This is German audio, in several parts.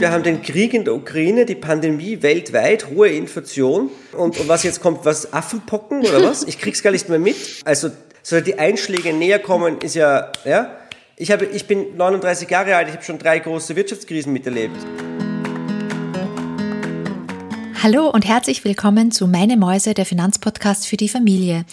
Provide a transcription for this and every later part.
Wir haben den Krieg in der Ukraine, die Pandemie weltweit, hohe Inflation. Und, und was jetzt kommt, was Affenpocken oder was? Ich krieg's gar nicht mehr mit. Also, soll die Einschläge näher kommen, ist ja, ja. Ich, habe, ich bin 39 Jahre alt, ich habe schon drei große Wirtschaftskrisen miterlebt. Hallo und herzlich willkommen zu Meine Mäuse, der Finanzpodcast für die Familie.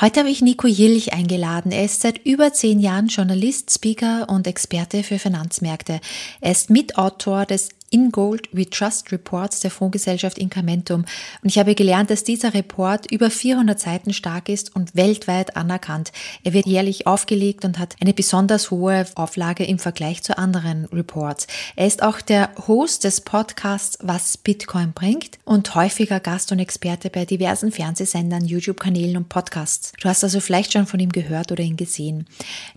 Heute habe ich Nico Jilch eingeladen. Er ist seit über zehn Jahren Journalist, Speaker und Experte für Finanzmärkte. Er ist Mitautor des in Gold We Trust Reports der Fondsgesellschaft Incrementum. Und ich habe gelernt, dass dieser Report über 400 Seiten stark ist und weltweit anerkannt. Er wird jährlich aufgelegt und hat eine besonders hohe Auflage im Vergleich zu anderen Reports. Er ist auch der Host des Podcasts Was Bitcoin bringt und häufiger Gast und Experte bei diversen Fernsehsendern, YouTube-Kanälen und Podcasts. Du hast also vielleicht schon von ihm gehört oder ihn gesehen.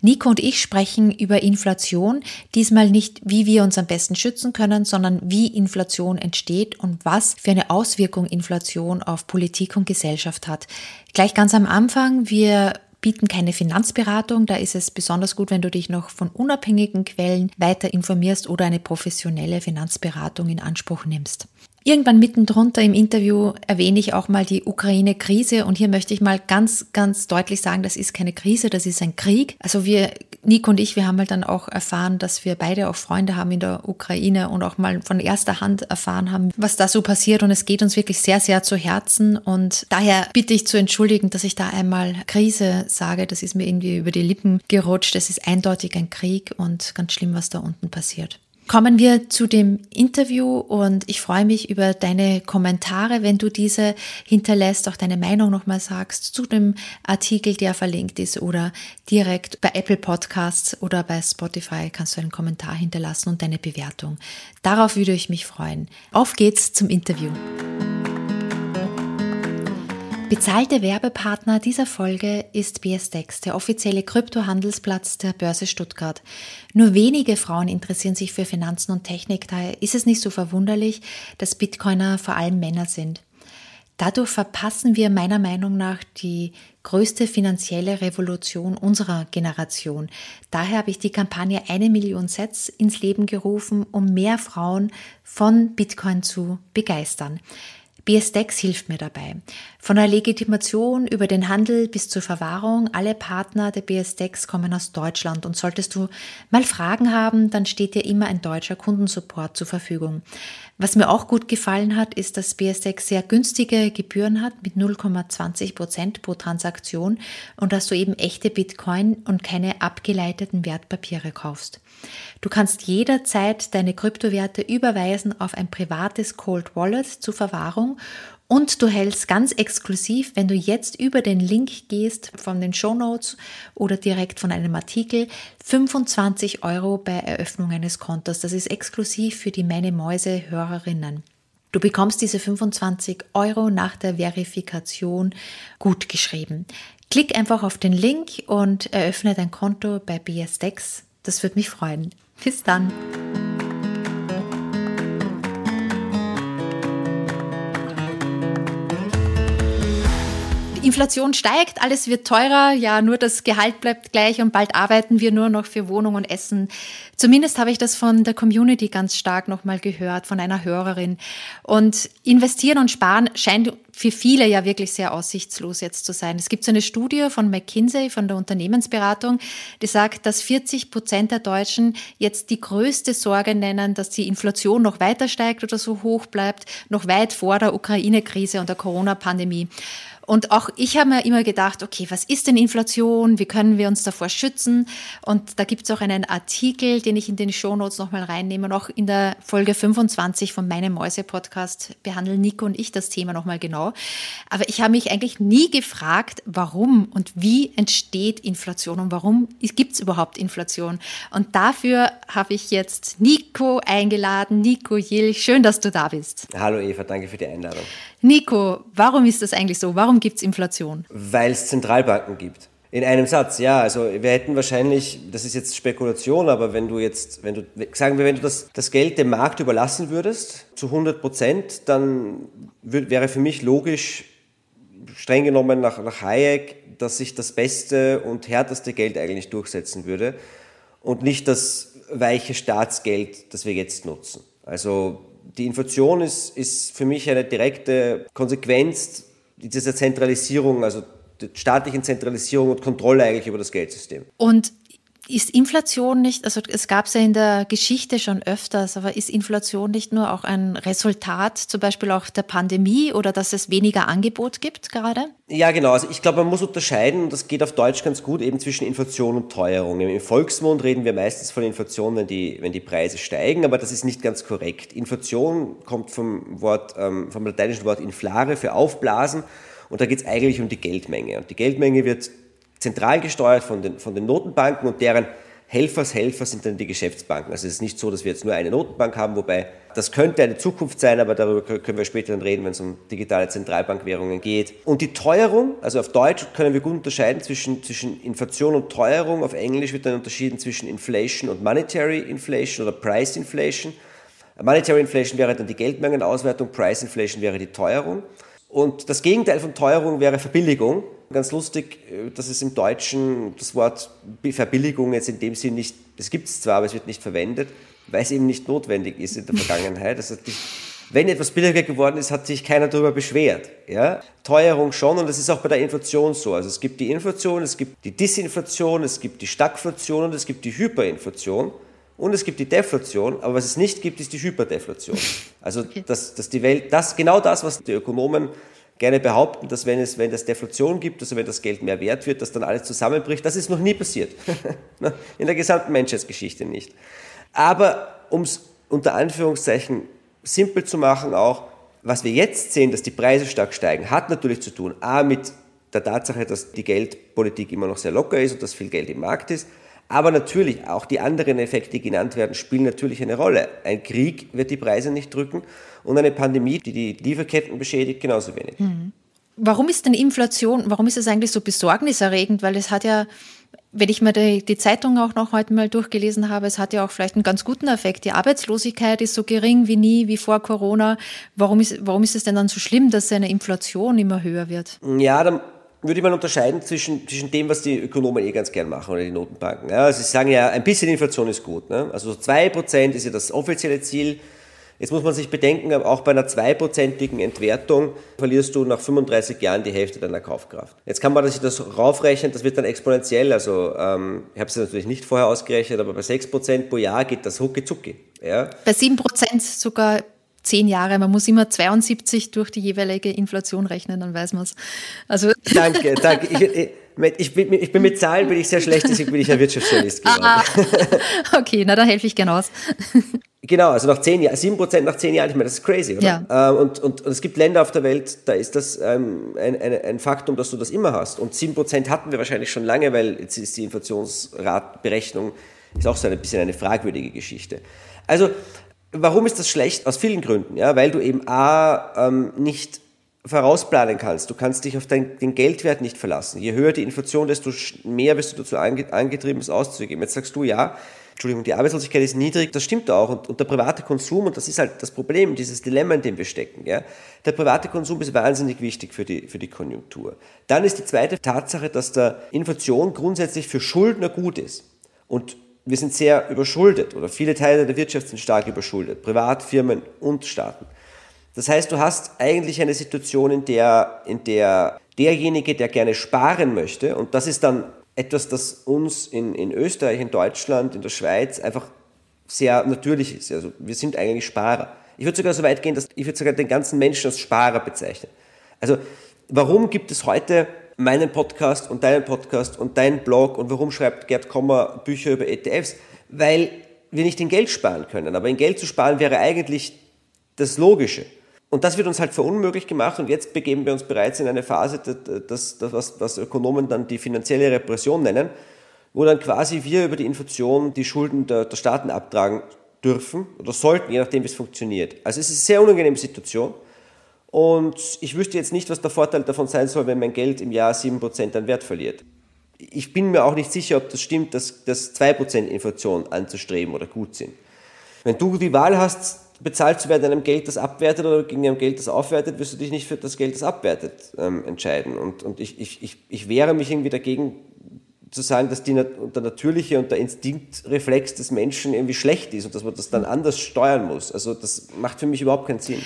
Nico und ich sprechen über Inflation, diesmal nicht, wie wir uns am besten schützen können, sondern sondern wie Inflation entsteht und was für eine Auswirkung Inflation auf Politik und Gesellschaft hat. Gleich ganz am Anfang, wir bieten keine Finanzberatung. Da ist es besonders gut, wenn du dich noch von unabhängigen Quellen weiter informierst oder eine professionelle Finanzberatung in Anspruch nimmst. Irgendwann mitten im Interview erwähne ich auch mal die Ukraine-Krise. Und hier möchte ich mal ganz, ganz deutlich sagen, das ist keine Krise, das ist ein Krieg. Also wir, Nico und ich, wir haben halt dann auch erfahren, dass wir beide auch Freunde haben in der Ukraine und auch mal von erster Hand erfahren haben, was da so passiert. Und es geht uns wirklich sehr, sehr zu Herzen. Und daher bitte ich zu entschuldigen, dass ich da einmal Krise sage, das ist mir irgendwie über die Lippen gerutscht, es ist eindeutig ein Krieg und ganz schlimm, was da unten passiert. Kommen wir zu dem Interview und ich freue mich über deine Kommentare, wenn du diese hinterlässt, auch deine Meinung nochmal sagst zu dem Artikel, der verlinkt ist oder direkt bei Apple Podcasts oder bei Spotify kannst du einen Kommentar hinterlassen und deine Bewertung. Darauf würde ich mich freuen. Auf geht's zum Interview. Bezahlte Werbepartner dieser Folge ist BSDEX, der offizielle Kryptohandelsplatz der Börse Stuttgart. Nur wenige Frauen interessieren sich für Finanzen und Technik, daher ist es nicht so verwunderlich, dass Bitcoiner vor allem Männer sind. Dadurch verpassen wir meiner Meinung nach die größte finanzielle Revolution unserer Generation. Daher habe ich die Kampagne Eine Million Sets ins Leben gerufen, um mehr Frauen von Bitcoin zu begeistern. BSDEX hilft mir dabei. Von der Legitimation über den Handel bis zur Verwahrung, alle Partner der BSDEX kommen aus Deutschland und solltest du mal Fragen haben, dann steht dir immer ein deutscher Kundensupport zur Verfügung. Was mir auch gut gefallen hat, ist, dass BSDEX sehr günstige Gebühren hat mit 0,20 Prozent pro Transaktion und dass du eben echte Bitcoin und keine abgeleiteten Wertpapiere kaufst. Du kannst jederzeit deine Kryptowerte überweisen auf ein privates Cold Wallet zur Verwahrung und du hältst ganz exklusiv, wenn du jetzt über den Link gehst von den Show Notes oder direkt von einem Artikel, 25 Euro bei Eröffnung eines Kontos. Das ist exklusiv für die Meine Mäuse Hörerinnen. Du bekommst diese 25 Euro nach der Verifikation gut geschrieben. Klick einfach auf den Link und eröffne dein Konto bei BSDEX. Das würde mich freuen. Bis dann. Inflation steigt, alles wird teurer, ja, nur das Gehalt bleibt gleich und bald arbeiten wir nur noch für Wohnung und Essen. Zumindest habe ich das von der Community ganz stark nochmal gehört, von einer Hörerin. Und investieren und sparen scheint für viele ja wirklich sehr aussichtslos jetzt zu sein. Es gibt so eine Studie von McKinsey, von der Unternehmensberatung, die sagt, dass 40 Prozent der Deutschen jetzt die größte Sorge nennen, dass die Inflation noch weiter steigt oder so hoch bleibt, noch weit vor der Ukraine-Krise und der Corona-Pandemie. Und auch ich habe mir immer gedacht, okay, was ist denn Inflation? Wie können wir uns davor schützen? Und da gibt es auch einen Artikel, den ich in den Shownotes nochmal reinnehme. Und auch in der Folge 25 von meinem Mäuse-Podcast behandeln Nico und ich das Thema nochmal genau. Aber ich habe mich eigentlich nie gefragt, warum und wie entsteht Inflation und warum gibt es überhaupt Inflation? Und dafür habe ich jetzt Nico eingeladen. Nico Jill, schön, dass du da bist. Hallo Eva, danke für die Einladung. Nico, warum ist das eigentlich so? Warum gibt es Inflation? Weil es Zentralbanken gibt. In einem Satz, ja. Also wir hätten wahrscheinlich, das ist jetzt Spekulation, aber wenn du jetzt, wenn du, sagen wir, wenn du das, das Geld dem Markt überlassen würdest, zu 100 Prozent, dann würd, wäre für mich logisch, streng genommen nach, nach Hayek, dass sich das beste und härteste Geld eigentlich durchsetzen würde und nicht das weiche Staatsgeld, das wir jetzt nutzen. Also die Inflation ist, ist für mich eine direkte Konsequenz dieser Zentralisierung, also der staatlichen Zentralisierung und Kontrolle eigentlich über das Geldsystem. Und ist Inflation nicht, also es gab es ja in der Geschichte schon öfters, aber ist Inflation nicht nur auch ein Resultat zum Beispiel auch der Pandemie oder dass es weniger Angebot gibt gerade? Ja, genau. Also ich glaube, man muss unterscheiden, und das geht auf Deutsch ganz gut, eben zwischen Inflation und Teuerung. Im Volksmund reden wir meistens von Inflation, wenn die, wenn die Preise steigen, aber das ist nicht ganz korrekt. Inflation kommt vom Wort, ähm, vom lateinischen Wort inflare für aufblasen und da geht es eigentlich um die Geldmenge. Und die Geldmenge wird zentral gesteuert von den, von den Notenbanken und deren Helfershelfer sind dann die Geschäftsbanken. Also es ist nicht so, dass wir jetzt nur eine Notenbank haben, wobei das könnte eine Zukunft sein, aber darüber können wir später dann reden, wenn es um digitale Zentralbankwährungen geht. Und die Teuerung, also auf Deutsch können wir gut unterscheiden zwischen, zwischen Inflation und Teuerung. Auf Englisch wird dann unterschieden zwischen Inflation und Monetary Inflation oder Price Inflation. Monetary Inflation wäre dann die Geldmengenauswertung, Price Inflation wäre die Teuerung. Und das Gegenteil von Teuerung wäre Verbilligung. Ganz lustig, äh, dass es im Deutschen das Wort Verbilligung jetzt in dem Sinn nicht, es gibt es zwar, aber es wird nicht verwendet, weil es eben nicht notwendig ist in der Vergangenheit. Also die, wenn etwas billiger geworden ist, hat sich keiner darüber beschwert. Ja? Teuerung schon und das ist auch bei der Inflation so. Also es gibt die Inflation, es gibt die Disinflation, es gibt die Stagflation und es gibt die Hyperinflation und es gibt die Deflation, aber was es nicht gibt, ist die Hyperdeflation. Also dass, dass die Welt, das genau das, was die Ökonomen gerne behaupten, dass wenn es wenn es Deflation gibt, also wenn das Geld mehr wert wird, dass dann alles zusammenbricht. Das ist noch nie passiert. In der gesamten Menschheitsgeschichte nicht. Aber um es unter Anführungszeichen simpel zu machen auch, was wir jetzt sehen, dass die Preise stark steigen, hat natürlich zu tun, a, mit der Tatsache, dass die Geldpolitik immer noch sehr locker ist und dass viel Geld im Markt ist, aber natürlich, auch die anderen Effekte, die genannt werden, spielen natürlich eine Rolle. Ein Krieg wird die Preise nicht drücken und eine Pandemie, die die Lieferketten beschädigt, genauso wenig. Mhm. Warum ist denn Inflation, warum ist es eigentlich so besorgniserregend? Weil es hat ja, wenn ich mir die, die, Zeitung auch noch heute mal durchgelesen habe, es hat ja auch vielleicht einen ganz guten Effekt. Die Arbeitslosigkeit ist so gering wie nie, wie vor Corona. Warum ist, warum ist es denn dann so schlimm, dass eine Inflation immer höher wird? Ja, dann würde man unterscheiden zwischen, zwischen dem, was die Ökonomen eh ganz gern machen oder die Notenbanken. Ja, also sie sagen ja, ein bisschen Inflation ist gut. Ne? Also zwei Prozent ist ja das offizielle Ziel. Jetzt muss man sich bedenken, auch bei einer zweiprozentigen Entwertung verlierst du nach 35 Jahren die Hälfte deiner Kaufkraft. Jetzt kann man sich das raufrechnen, das wird dann exponentiell. Also ähm, ich habe es natürlich nicht vorher ausgerechnet, aber bei 6% pro Jahr geht das hucki zucki. Ja? Bei 7% sogar zehn Jahre. Man muss immer 72 durch die jeweilige Inflation rechnen, dann weiß man es. Also danke, danke. Ich, ich, bin, ich, bin, mit Zahlen bin ich sehr schlecht, deswegen bin ich ein Wirtschaftsjournalist geworden. Ah, okay, na da helfe ich gerne aus. Genau, also nach zehn Jahren, sieben Prozent nach zehn Jahren, ich meine, das ist crazy, oder? Ja. Ähm, und, und, und, es gibt Länder auf der Welt, da ist das ähm, ein, ein, ein Faktum, dass du das immer hast. Und sieben Prozent hatten wir wahrscheinlich schon lange, weil jetzt ist die Inflationsratberechnung ist auch so ein bisschen eine fragwürdige Geschichte. Also Warum ist das schlecht? Aus vielen Gründen. Ja? Weil du eben A, ähm, nicht vorausplanen kannst. Du kannst dich auf dein, den Geldwert nicht verlassen. Je höher die Inflation, desto mehr wirst du dazu angetrieben, es auszugeben. Jetzt sagst du, ja, Entschuldigung, die Arbeitslosigkeit ist niedrig, das stimmt auch. Und, und, der private Konsum, und das ist halt das Problem, dieses Dilemma, in dem wir stecken. Ja? Der private Konsum ist wahnsinnig wichtig für die, für die Konjunktur. Dann ist die zweite Tatsache, dass der Inflation grundsätzlich für Schuldner gut ist. Und wir sind sehr überschuldet oder viele Teile der Wirtschaft sind stark überschuldet, Privatfirmen und Staaten. Das heißt, du hast eigentlich eine Situation, in der, in der derjenige, der gerne sparen möchte, und das ist dann etwas, das uns in, in Österreich, in Deutschland, in der Schweiz einfach sehr natürlich ist. Also wir sind eigentlich Sparer. Ich würde sogar so weit gehen, dass ich würde sogar den ganzen Menschen als Sparer bezeichnen. Also warum gibt es heute meinen Podcast und deinen Podcast und deinen Blog und warum schreibt Gerd Kommer Bücher über ETFs? Weil wir nicht in Geld sparen können. Aber in Geld zu sparen wäre eigentlich das Logische. Und das wird uns halt verunmöglicht gemacht und jetzt begeben wir uns bereits in eine Phase, das, das, was, was Ökonomen dann die finanzielle Repression nennen, wo dann quasi wir über die Inflation die Schulden der, der Staaten abtragen dürfen oder sollten, je nachdem, wie es funktioniert. Also es ist eine sehr unangenehme Situation. Und ich wüsste jetzt nicht, was der Vorteil davon sein soll, wenn mein Geld im Jahr 7% an Wert verliert. Ich bin mir auch nicht sicher, ob das stimmt, dass, dass 2% Inflation anzustreben oder gut sind. Wenn du die Wahl hast, bezahlt zu werden in einem Geld, das abwertet oder gegen einem Geld, das aufwertet, wirst du dich nicht für das Geld, das abwertet, ähm, entscheiden. Und, und ich, ich, ich, ich wehre mich irgendwie dagegen, zu sagen, dass die, der natürliche und der Instinktreflex des Menschen irgendwie schlecht ist und dass man das dann anders steuern muss. Also das macht für mich überhaupt keinen Sinn.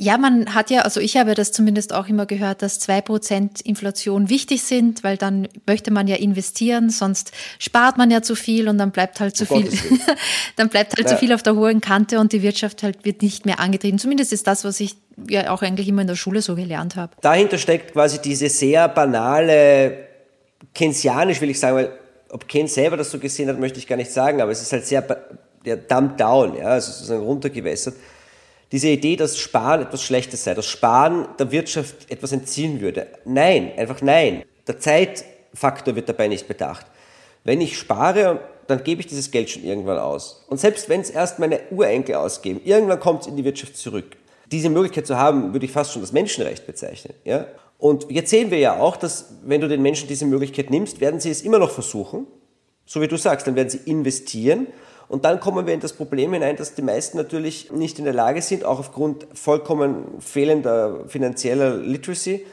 Ja, man hat ja, also ich habe das zumindest auch immer gehört, dass zwei Prozent Inflation wichtig sind, weil dann möchte man ja investieren, sonst spart man ja zu viel und dann bleibt halt zu oh viel, dann bleibt halt ja. zu viel auf der hohen Kante und die Wirtschaft halt wird nicht mehr angetrieben. Zumindest ist das, was ich ja auch eigentlich immer in der Schule so gelernt habe. Dahinter steckt quasi diese sehr banale, keynesianisch will ich sagen, weil ob Keynes selber das so gesehen hat, möchte ich gar nicht sagen, aber es ist halt sehr der dumped down, ja, also sozusagen runtergewässert diese Idee, dass Sparen etwas Schlechtes sei, dass Sparen der Wirtschaft etwas entziehen würde. Nein, einfach nein. Der Zeitfaktor wird dabei nicht bedacht. Wenn ich spare, dann gebe ich dieses Geld schon irgendwann aus. Und selbst wenn es erst meine Urenkel ausgeben, irgendwann kommt es in die Wirtschaft zurück. Diese Möglichkeit zu haben, würde ich fast schon das Menschenrecht bezeichnen. Ja? Und jetzt sehen wir ja auch, dass wenn du den Menschen diese Möglichkeit nimmst, werden sie es immer noch versuchen. So wie du sagst, dann werden sie investieren und dann kommen wir in das Problem hinein, dass die meisten natürlich nicht in der Lage sind, auch aufgrund vollkommen fehlender finanzieller Literacy,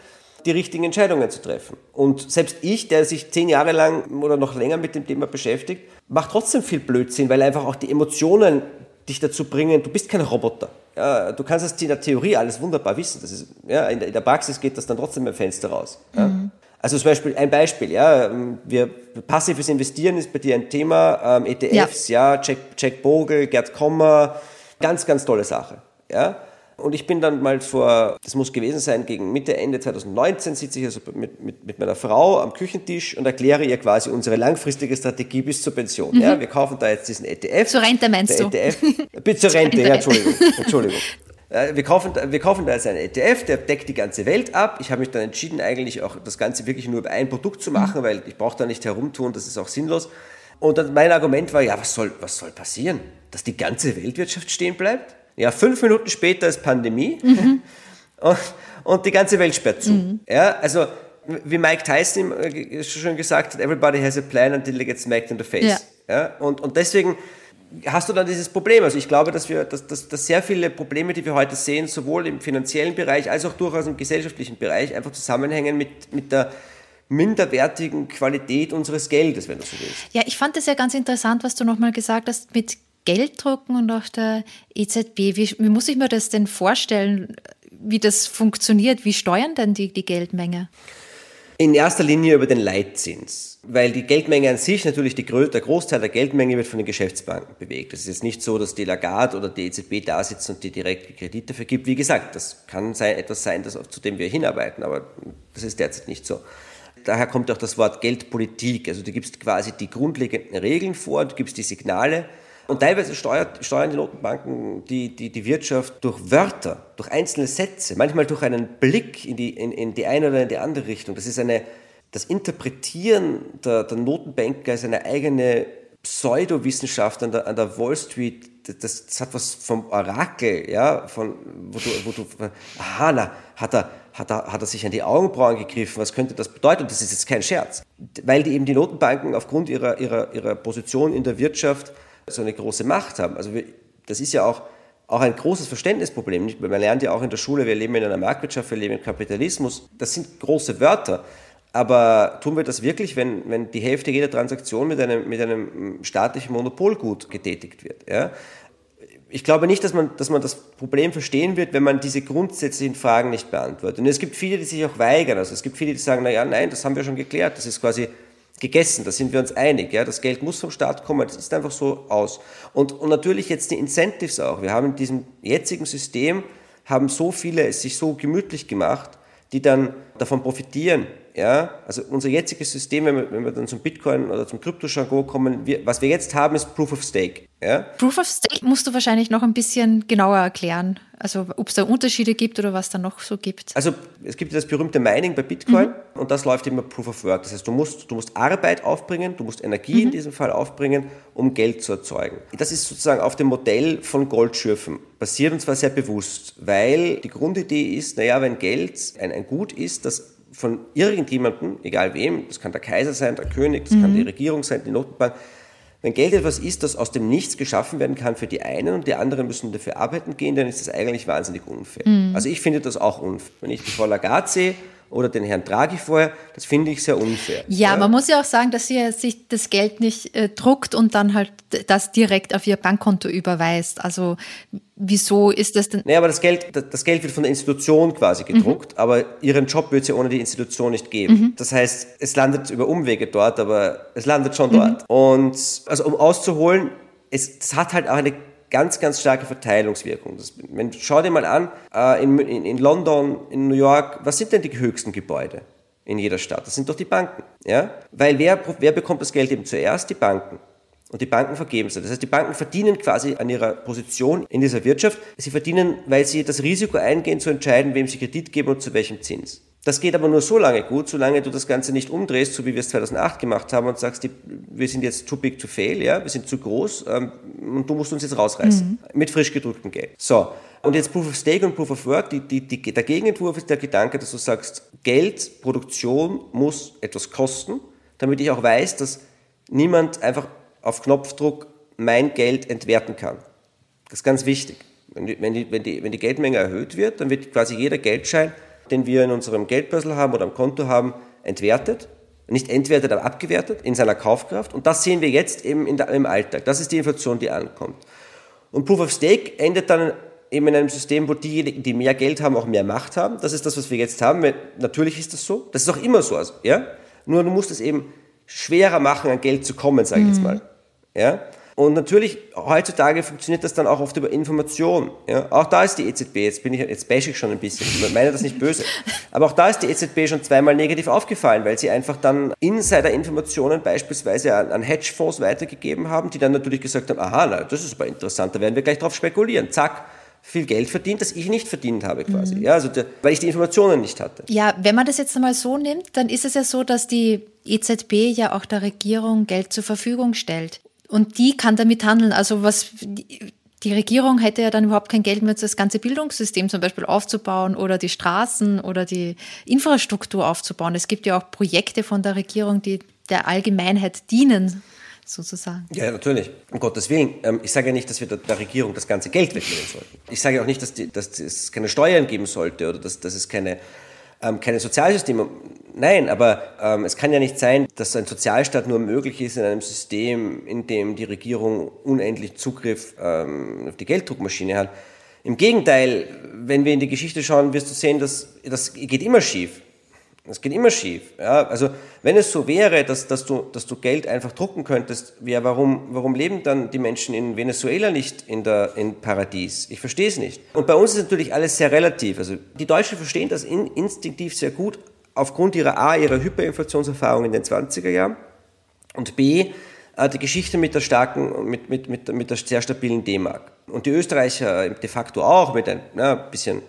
die richtigen Entscheidungen zu treffen. Und selbst ich, der sich zehn Jahre lang oder noch länger mit dem Thema beschäftigt, macht trotzdem viel Blödsinn, weil einfach auch die Emotionen dich dazu bringen, du bist kein Roboter. Ja, du kannst es in der Theorie alles wunderbar wissen. Das ist, ja, in, der, in der Praxis geht das dann trotzdem im Fenster raus. Ja. Mhm. Also zum Beispiel ein Beispiel, ja, wir, passives Investieren ist bei dir ein Thema, ähm, ETFs, ja, ja Jack, Jack Bogle, Gerd Kommer, ganz, ganz tolle Sache, ja. Und ich bin dann mal vor, das muss gewesen sein, gegen Mitte, Ende 2019 sitze ich also mit, mit, mit meiner Frau am Küchentisch und erkläre ihr quasi unsere langfristige Strategie bis zur Pension. Mhm. Ja, wir kaufen da jetzt diesen ETF. Zur Rente meinst du? ETF, bis zur Rente, ja, Entschuldigung. Entschuldigung. Äh, wir kaufen, wir kaufen da jetzt einen ETF, der deckt die ganze Welt ab. Ich habe mich dann entschieden, eigentlich auch das Ganze wirklich nur über ein Produkt zu machen, weil ich brauche da nicht herumtun, das ist auch sinnlos. Und dann mein Argument war, ja, was soll, was soll passieren? Dass die ganze Weltwirtschaft stehen bleibt? Ja, fünf Minuten später ist Pandemie mhm. und, und, die ganze Welt sperrt zu. Mhm. Ja, also wie Mike Tyson schon gesagt hat, everybody has a plan until it gets smacked in the face. Ja. Ja, und, und deswegen hast du dann dieses Problem. Also ich glaube, dass wir, dass, dass, dass sehr viele Probleme, die wir heute sehen, sowohl im finanziellen Bereich als auch durchaus im gesellschaftlichen Bereich, einfach zusammenhängen mit, mit der minderwertigen Qualität unseres Geldes, wenn du so willst. Ja, ich fand es ja ganz interessant, was du nochmal gesagt hast mit Gelddrucken und auch der EZB. Wie, wie muss ich mir das denn vorstellen, wie das funktioniert? Wie steuern denn die, die Geldmenge? In erster Linie über den Leitzins, weil die Geldmenge an sich natürlich die, der Großteil der Geldmenge wird von den Geschäftsbanken bewegt. Es ist jetzt nicht so, dass die Lagarde oder die EZB da sitzen und die direkt Kredite vergibt. Wie gesagt, das kann sein, etwas sein, das, zu dem wir hinarbeiten, aber das ist derzeit nicht so. Daher kommt auch das Wort Geldpolitik. Also du gibst quasi die grundlegenden Regeln vor, du gibst die Signale und teilweise steuert, steuern die Notenbanken die, die, die Wirtschaft durch Wörter, durch einzelne Sätze, manchmal durch einen Blick in die, in, in die eine oder in die andere Richtung. Das ist eine, das Interpretieren der, der Notenbanker als eine eigene Pseudowissenschaft an der, an der Wall Street. Das, das, hat was vom Orakel, ja, von, wo du, wo du, aha, na, hat er, hat er, hat er sich an die Augenbrauen gegriffen, was könnte das bedeuten? Das ist jetzt kein Scherz. Weil die eben die Notenbanken aufgrund ihrer, ihrer, ihrer Position in der Wirtschaft so eine große Macht haben. Also wir, das ist ja auch, auch ein großes Verständnisproblem. Man lernt ja auch in der Schule, wir leben in einer Marktwirtschaft, wir leben im Kapitalismus. Das sind große Wörter. Aber tun wir das wirklich, wenn, wenn die Hälfte jeder Transaktion mit einem, mit einem staatlichen Monopolgut getätigt wird? Ja? Ich glaube nicht, dass man, dass man das Problem verstehen wird, wenn man diese grundsätzlichen Fragen nicht beantwortet. Und es gibt viele, die sich auch weigern. Also es gibt viele, die sagen, na ja, nein, das haben wir schon geklärt. Das ist quasi gegessen, da sind wir uns einig. Ja? Das Geld muss vom Staat kommen, das ist einfach so aus. Und, und natürlich jetzt die Incentives auch. Wir haben in diesem jetzigen System, haben so viele es sich so gemütlich gemacht, die dann davon profitieren. Ja? Also unser jetziges System, wenn wir, wenn wir dann zum Bitcoin oder zum Kryptojargon kommen, wir, was wir jetzt haben, ist Proof of Stake. Ja? Proof of Stake musst du wahrscheinlich noch ein bisschen genauer erklären. Also ob es da Unterschiede gibt oder was da noch so gibt. Also es gibt das berühmte Mining bei Bitcoin mhm. und das läuft immer Proof of Work. Das heißt, du musst, du musst Arbeit aufbringen, du musst Energie mhm. in diesem Fall aufbringen, um Geld zu erzeugen. Das ist sozusagen auf dem Modell von Goldschürfen basiert und zwar sehr bewusst, weil die Grundidee ist, naja, wenn Geld ein, ein Gut ist, das von irgendjemandem, egal wem, das kann der Kaiser sein, der König, das mhm. kann die Regierung sein, die Notenbank, wenn Geld etwas ist, das aus dem Nichts geschaffen werden kann für die einen und die anderen müssen dafür arbeiten gehen, dann ist das eigentlich wahnsinnig unfair. Mhm. Also ich finde das auch unfair. Wenn ich die Frau Lagarde sehe oder den Herrn Draghi vorher, das finde ich sehr unfair. Ja, ja, man muss ja auch sagen, dass sie sich das Geld nicht äh, druckt und dann halt das direkt auf ihr Bankkonto überweist. Also wieso ist das denn? Nee, aber das Geld, das Geld wird von der Institution quasi gedruckt, mhm. aber ihren Job wird es ja ohne die Institution nicht geben. Mhm. Das heißt, es landet über Umwege dort, aber es landet schon dort. Mhm. Und also um auszuholen, es, es hat halt auch eine ganz, ganz starke Verteilungswirkung. Das, wenn, schau dir mal an, äh, in, in, in London, in New York, was sind denn die höchsten Gebäude? in jeder Stadt. Das sind doch die Banken. Ja? Weil wer, wer bekommt das Geld eben zuerst? Die Banken. Und die Banken vergeben es. Das heißt, die Banken verdienen quasi an ihrer Position in dieser Wirtschaft. Sie verdienen, weil sie das Risiko eingehen, zu entscheiden, wem sie Kredit geben und zu welchem Zins. Das geht aber nur so lange gut, solange du das Ganze nicht umdrehst, so wie wir es 2008 gemacht haben und sagst, die, wir sind jetzt too big to fail, ja, wir sind zu groß ähm, und du musst uns jetzt rausreißen. Mhm. Mit frisch gedrucktem Geld. So. Und jetzt Proof of Stake und Proof of Work, die, die, die, der Gegenentwurf ist der Gedanke, dass du sagst, Geld, Produktion muss etwas kosten, damit ich auch weiß, dass niemand einfach auf Knopfdruck mein Geld entwerten kann. Das ist ganz wichtig. Wenn die, wenn die, wenn die, wenn die Geldmenge erhöht wird, dann wird quasi jeder Geldschein, den wir in unserem Geldbörsel haben oder am Konto haben, entwertet. Nicht entwertet, aber abgewertet in seiner Kaufkraft. Und das sehen wir jetzt eben der, im Alltag. Das ist die Inflation, die ankommt. Und Proof of Stake endet dann eben in einem System, wo diejenigen, die mehr Geld haben, auch mehr Macht haben. Das ist das, was wir jetzt haben. Natürlich ist das so. Das ist auch immer so. Also, ja? Nur du musst es eben schwerer machen, an Geld zu kommen, sage ich mhm. jetzt mal. Ja? Und natürlich, heutzutage funktioniert das dann auch oft über Information. Ja? Auch da ist die EZB, jetzt bin ich, jetzt bash ich schon ein bisschen, ich meine das nicht böse, aber auch da ist die EZB schon zweimal negativ aufgefallen, weil sie einfach dann Insider-Informationen beispielsweise an, an Hedgefonds weitergegeben haben, die dann natürlich gesagt haben, aha, na, das ist aber interessant, da werden wir gleich drauf spekulieren. Zack, viel Geld verdient, das ich nicht verdient habe quasi. Mhm. Ja, also der, weil ich die Informationen nicht hatte. Ja, wenn man das jetzt einmal so nimmt, dann ist es ja so, dass die EZB ja auch der Regierung Geld zur Verfügung stellt. Und die kann damit handeln. Also was die Regierung hätte ja dann überhaupt kein Geld mehr, das ganze Bildungssystem zum Beispiel aufzubauen oder die Straßen oder die Infrastruktur aufzubauen. Es gibt ja auch Projekte von der Regierung, die der Allgemeinheit dienen, sozusagen. Ja, natürlich. Um Gottes Willen. Ähm, ich sage ja nicht, dass wir der Regierung das ganze Geld wegnehmen sollten. Ich sage auch nicht, dass, die, dass es keine Steuern geben sollte oder dass, dass es keine ähm, keine Sozialsysteme. Nein, aber ähm, es kann ja nicht sein, dass ein Sozialstaat nur möglich ist in einem System, in dem die Regierung unendlich Zugriff ähm, auf die Gelddruckmaschine hat. Im Gegenteil, wenn wir in die Geschichte schauen, wirst du sehen, dass das geht immer schief. Das geht immer schief. Ja? Also wenn es so wäre, dass, dass, du, dass du Geld einfach drucken könntest, ja, warum, warum leben dann die Menschen in Venezuela nicht in der in Paradies? Ich verstehe es nicht. Und bei uns ist natürlich alles sehr relativ. Also die Deutschen verstehen das in, instinktiv sehr gut aufgrund ihrer A, ihrer Hyperinflationserfahrung in den 20er Jahren und B, äh, die Geschichte mit der starken, mit, mit, mit, mit der sehr stabilen D-Mark. Und die Österreicher de facto auch mit ein na, bisschen,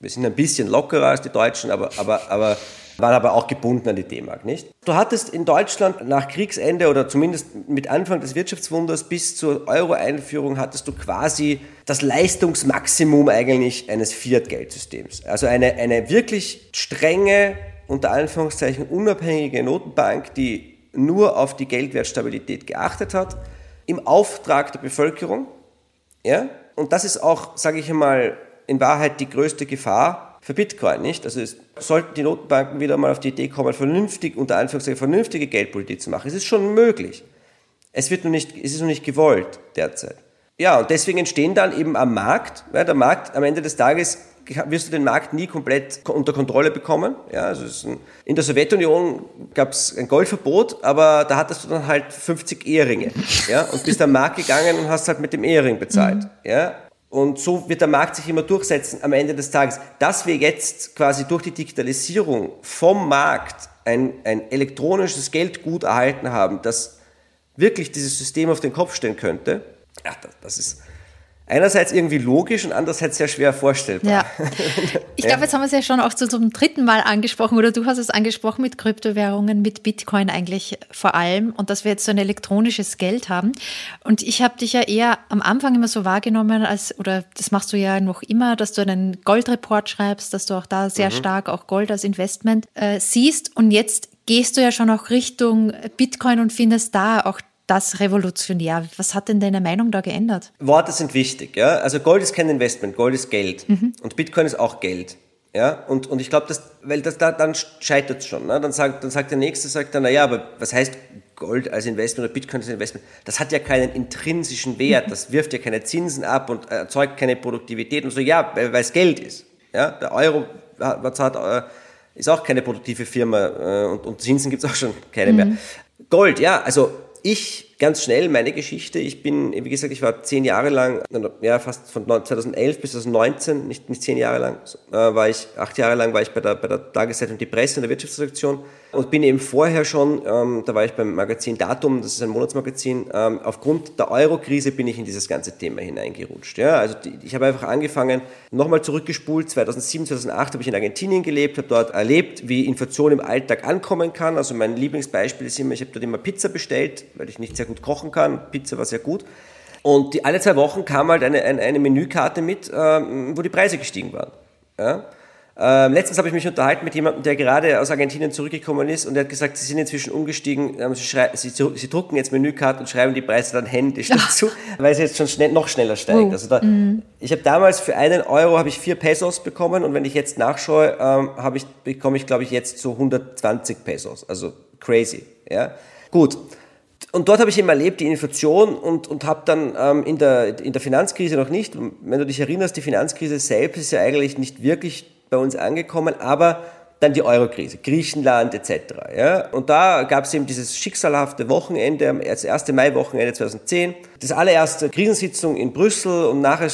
wir sind ein bisschen lockerer als die Deutschen, aber, aber, aber waren aber auch gebunden an die D-Mark, nicht? Du hattest in Deutschland nach Kriegsende oder zumindest mit Anfang des Wirtschaftswunders bis zur Euro-Einführung hattest du quasi das Leistungsmaximum eigentlich eines Fiat-Geldsystems. Also eine, eine wirklich strenge, unter Anführungszeichen unabhängige Notenbank, die nur auf die Geldwertstabilität geachtet hat, im Auftrag der Bevölkerung. Ja? Und das ist auch, sage ich einmal, in Wahrheit die größte Gefahr für Bitcoin, nicht? Also es sollten die Notenbanken wieder mal auf die Idee kommen, vernünftig, unter Anführungszeichen, vernünftige Geldpolitik zu machen. Es ist schon möglich. Es wird nur nicht, es ist noch nicht gewollt derzeit. Ja, und deswegen entstehen dann eben am Markt, ja, der Markt am Ende des Tages wirst du den Markt nie komplett unter Kontrolle bekommen. Ja, also ein, in der Sowjetunion gab es ein Goldverbot, aber da hattest du dann halt 50 Eheringe. Ja, und bist am Markt gegangen und hast halt mit dem Ehering bezahlt. Mhm. Ja, und so wird der Markt sich immer durchsetzen am Ende des Tages. Dass wir jetzt quasi durch die Digitalisierung vom Markt ein, ein elektronisches Geldgut erhalten haben, das wirklich dieses System auf den Kopf stellen könnte, ja, das, das ist einerseits irgendwie logisch und andererseits sehr schwer vorstellbar. Ja. Ich glaube, jetzt haben wir es ja schon auch zum dritten Mal angesprochen oder du hast es angesprochen mit Kryptowährungen, mit Bitcoin eigentlich vor allem und dass wir jetzt so ein elektronisches Geld haben. Und ich habe dich ja eher am Anfang immer so wahrgenommen als, oder das machst du ja noch immer, dass du einen Goldreport schreibst, dass du auch da sehr mhm. stark auch Gold als Investment äh, siehst und jetzt gehst du ja schon auch Richtung Bitcoin und findest da auch das revolutionär. Was hat denn deine Meinung da geändert? Worte sind wichtig. Ja? Also Gold ist kein Investment, Gold ist Geld. Mhm. Und Bitcoin ist auch Geld. Ja, und, und ich glaube, dass, weil das da, dann scheitert es schon. Ne? Dann, sagt, dann sagt der Nächste, sagt dann, naja, aber was heißt Gold als Investment oder Bitcoin als Investment? Das hat ja keinen intrinsischen Wert, das wirft ja keine Zinsen ab und erzeugt keine Produktivität und so, ja, weil es Geld ist. Ja, der Euro was hat, äh, ist auch keine produktive Firma äh, und, und Zinsen gibt es auch schon keine mhm. mehr. Gold, ja, also ich ganz schnell meine Geschichte. Ich bin, wie gesagt, ich war zehn Jahre lang, ja, fast von 2011 bis 2019, nicht, nicht zehn Jahre lang, äh, war ich, acht Jahre lang war ich bei der, bei der Tageszeitung Die Presse in der Wirtschaftsredaktion und bin eben vorher schon, ähm, da war ich beim Magazin Datum, das ist ein Monatsmagazin, ähm, aufgrund der Euro-Krise bin ich in dieses ganze Thema hineingerutscht. Ja? Also die, ich habe einfach angefangen, nochmal zurückgespult, 2007, 2008 habe ich in Argentinien gelebt, habe dort erlebt, wie Inflation im Alltag ankommen kann. Also mein Lieblingsbeispiel ist immer, ich habe dort immer Pizza bestellt, weil ich nicht sehr gut kochen kann. Pizza war sehr gut. Und die, alle zwei Wochen kam halt eine, eine, eine Menükarte mit, ähm, wo die Preise gestiegen waren. Ja? Ähm, letztens habe ich mich unterhalten mit jemandem, der gerade aus Argentinien zurückgekommen ist und der hat gesagt, sie sind inzwischen umgestiegen, ähm, sie, sie, sie, drucken jetzt Menükarten und schreiben die Preise dann händisch dazu, weil es jetzt schon schnell, noch schneller steigt. Oh. Also da, mhm. Ich habe damals für einen Euro habe ich vier Pesos bekommen und wenn ich jetzt nachschaue, ähm, ich, bekomme ich glaube ich jetzt so 120 Pesos. Also crazy. Ja? Gut. Und dort habe ich eben erlebt, die Inflation und, und habe dann ähm, in, der, in der Finanzkrise noch nicht, wenn du dich erinnerst, die Finanzkrise selbst ist ja eigentlich nicht wirklich bei uns angekommen, aber dann die Eurokrise, Griechenland etc. Ja? Und da gab es eben dieses schicksalhafte Wochenende, das erste Mai-Wochenende 2010, das allererste Krisensitzung in Brüssel und nachher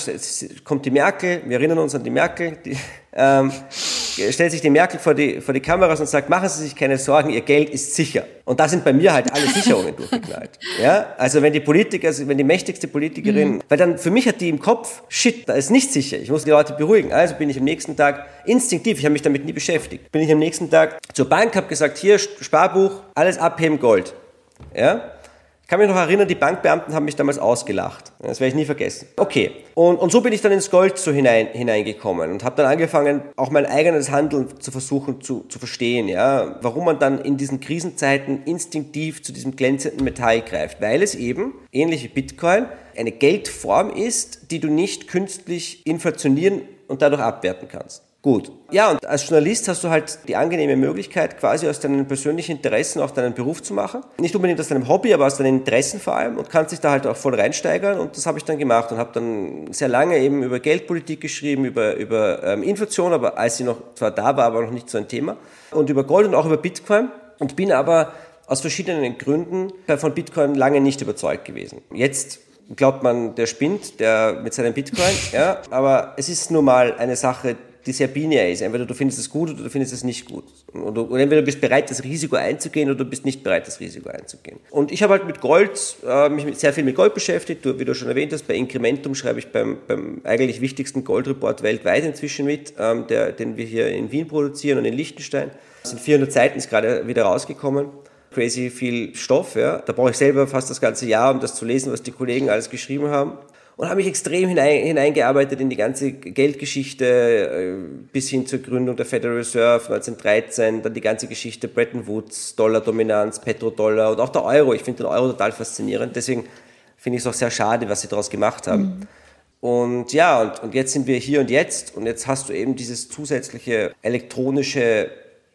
kommt die Merkel, wir erinnern uns an die Merkel, die, ähm, stellt sich die Merkel vor die, vor die Kameras und sagt, machen Sie sich keine Sorgen, Ihr Geld ist sicher. Und da sind bei mir halt alle Sicherungen durchgeknallt. Ja? Also wenn die Politiker, also wenn die mächtigste Politikerin, mhm. weil dann für mich hat die im Kopf, shit, da ist nicht sicher, ich muss die Leute beruhigen. Also bin ich am nächsten Tag instinktiv, ich habe mich damit nie beschäftigt, bin ich am nächsten Tag zur Bank, habe gesagt, hier Sparbuch, alles abheben, Gold. Ja? Kann mich noch erinnern, die Bankbeamten haben mich damals ausgelacht. Das werde ich nie vergessen. Okay, und, und so bin ich dann ins Gold so hinein, hineingekommen und habe dann angefangen, auch mein eigenes Handeln zu versuchen zu, zu verstehen, ja, warum man dann in diesen Krisenzeiten instinktiv zu diesem glänzenden Metall greift, weil es eben, ähnlich wie Bitcoin, eine Geldform ist, die du nicht künstlich inflationieren und dadurch abwerten kannst. Gut. Ja, und als Journalist hast du halt die angenehme Möglichkeit, quasi aus deinen persönlichen Interessen auch deinen Beruf zu machen. Nicht unbedingt aus deinem Hobby, aber aus deinen Interessen vor allem und kannst dich da halt auch voll reinsteigern. Und das habe ich dann gemacht und habe dann sehr lange eben über Geldpolitik geschrieben, über, über ähm, Inflation, aber als sie noch zwar da war, aber noch nicht so ein Thema. Und über Gold und auch über Bitcoin. Und bin aber aus verschiedenen Gründen von Bitcoin lange nicht überzeugt gewesen. Jetzt glaubt man, der spinnt, der mit seinem Bitcoin, ja, aber es ist nun mal eine Sache, die sehr binär ist. Entweder du findest es gut oder du findest es nicht gut. Oder, oder entweder du bist bereit, das Risiko einzugehen oder du bist nicht bereit, das Risiko einzugehen. Und ich habe halt mit Gold, äh, mich sehr viel mit Gold beschäftigt. Du, wie du schon erwähnt hast, bei Incrementum schreibe ich beim, beim eigentlich wichtigsten Goldreport weltweit inzwischen mit, ähm, der, den wir hier in Wien produzieren und in Liechtenstein. Das sind 400 Seiten, ist gerade wieder rausgekommen crazy viel Stoff. Ja. Da brauche ich selber fast das ganze Jahr, um das zu lesen, was die Kollegen alles geschrieben haben und habe mich extrem hinein, hineingearbeitet in die ganze Geldgeschichte äh, bis hin zur Gründung der Federal Reserve 1913, dann die ganze Geschichte Bretton Woods, Dollardominanz, Petrodollar und auch der Euro. Ich finde den Euro total faszinierend, deswegen finde ich es auch sehr schade, was sie daraus gemacht haben. Mhm. Und ja, und, und jetzt sind wir hier und jetzt und jetzt hast du eben dieses zusätzliche elektronische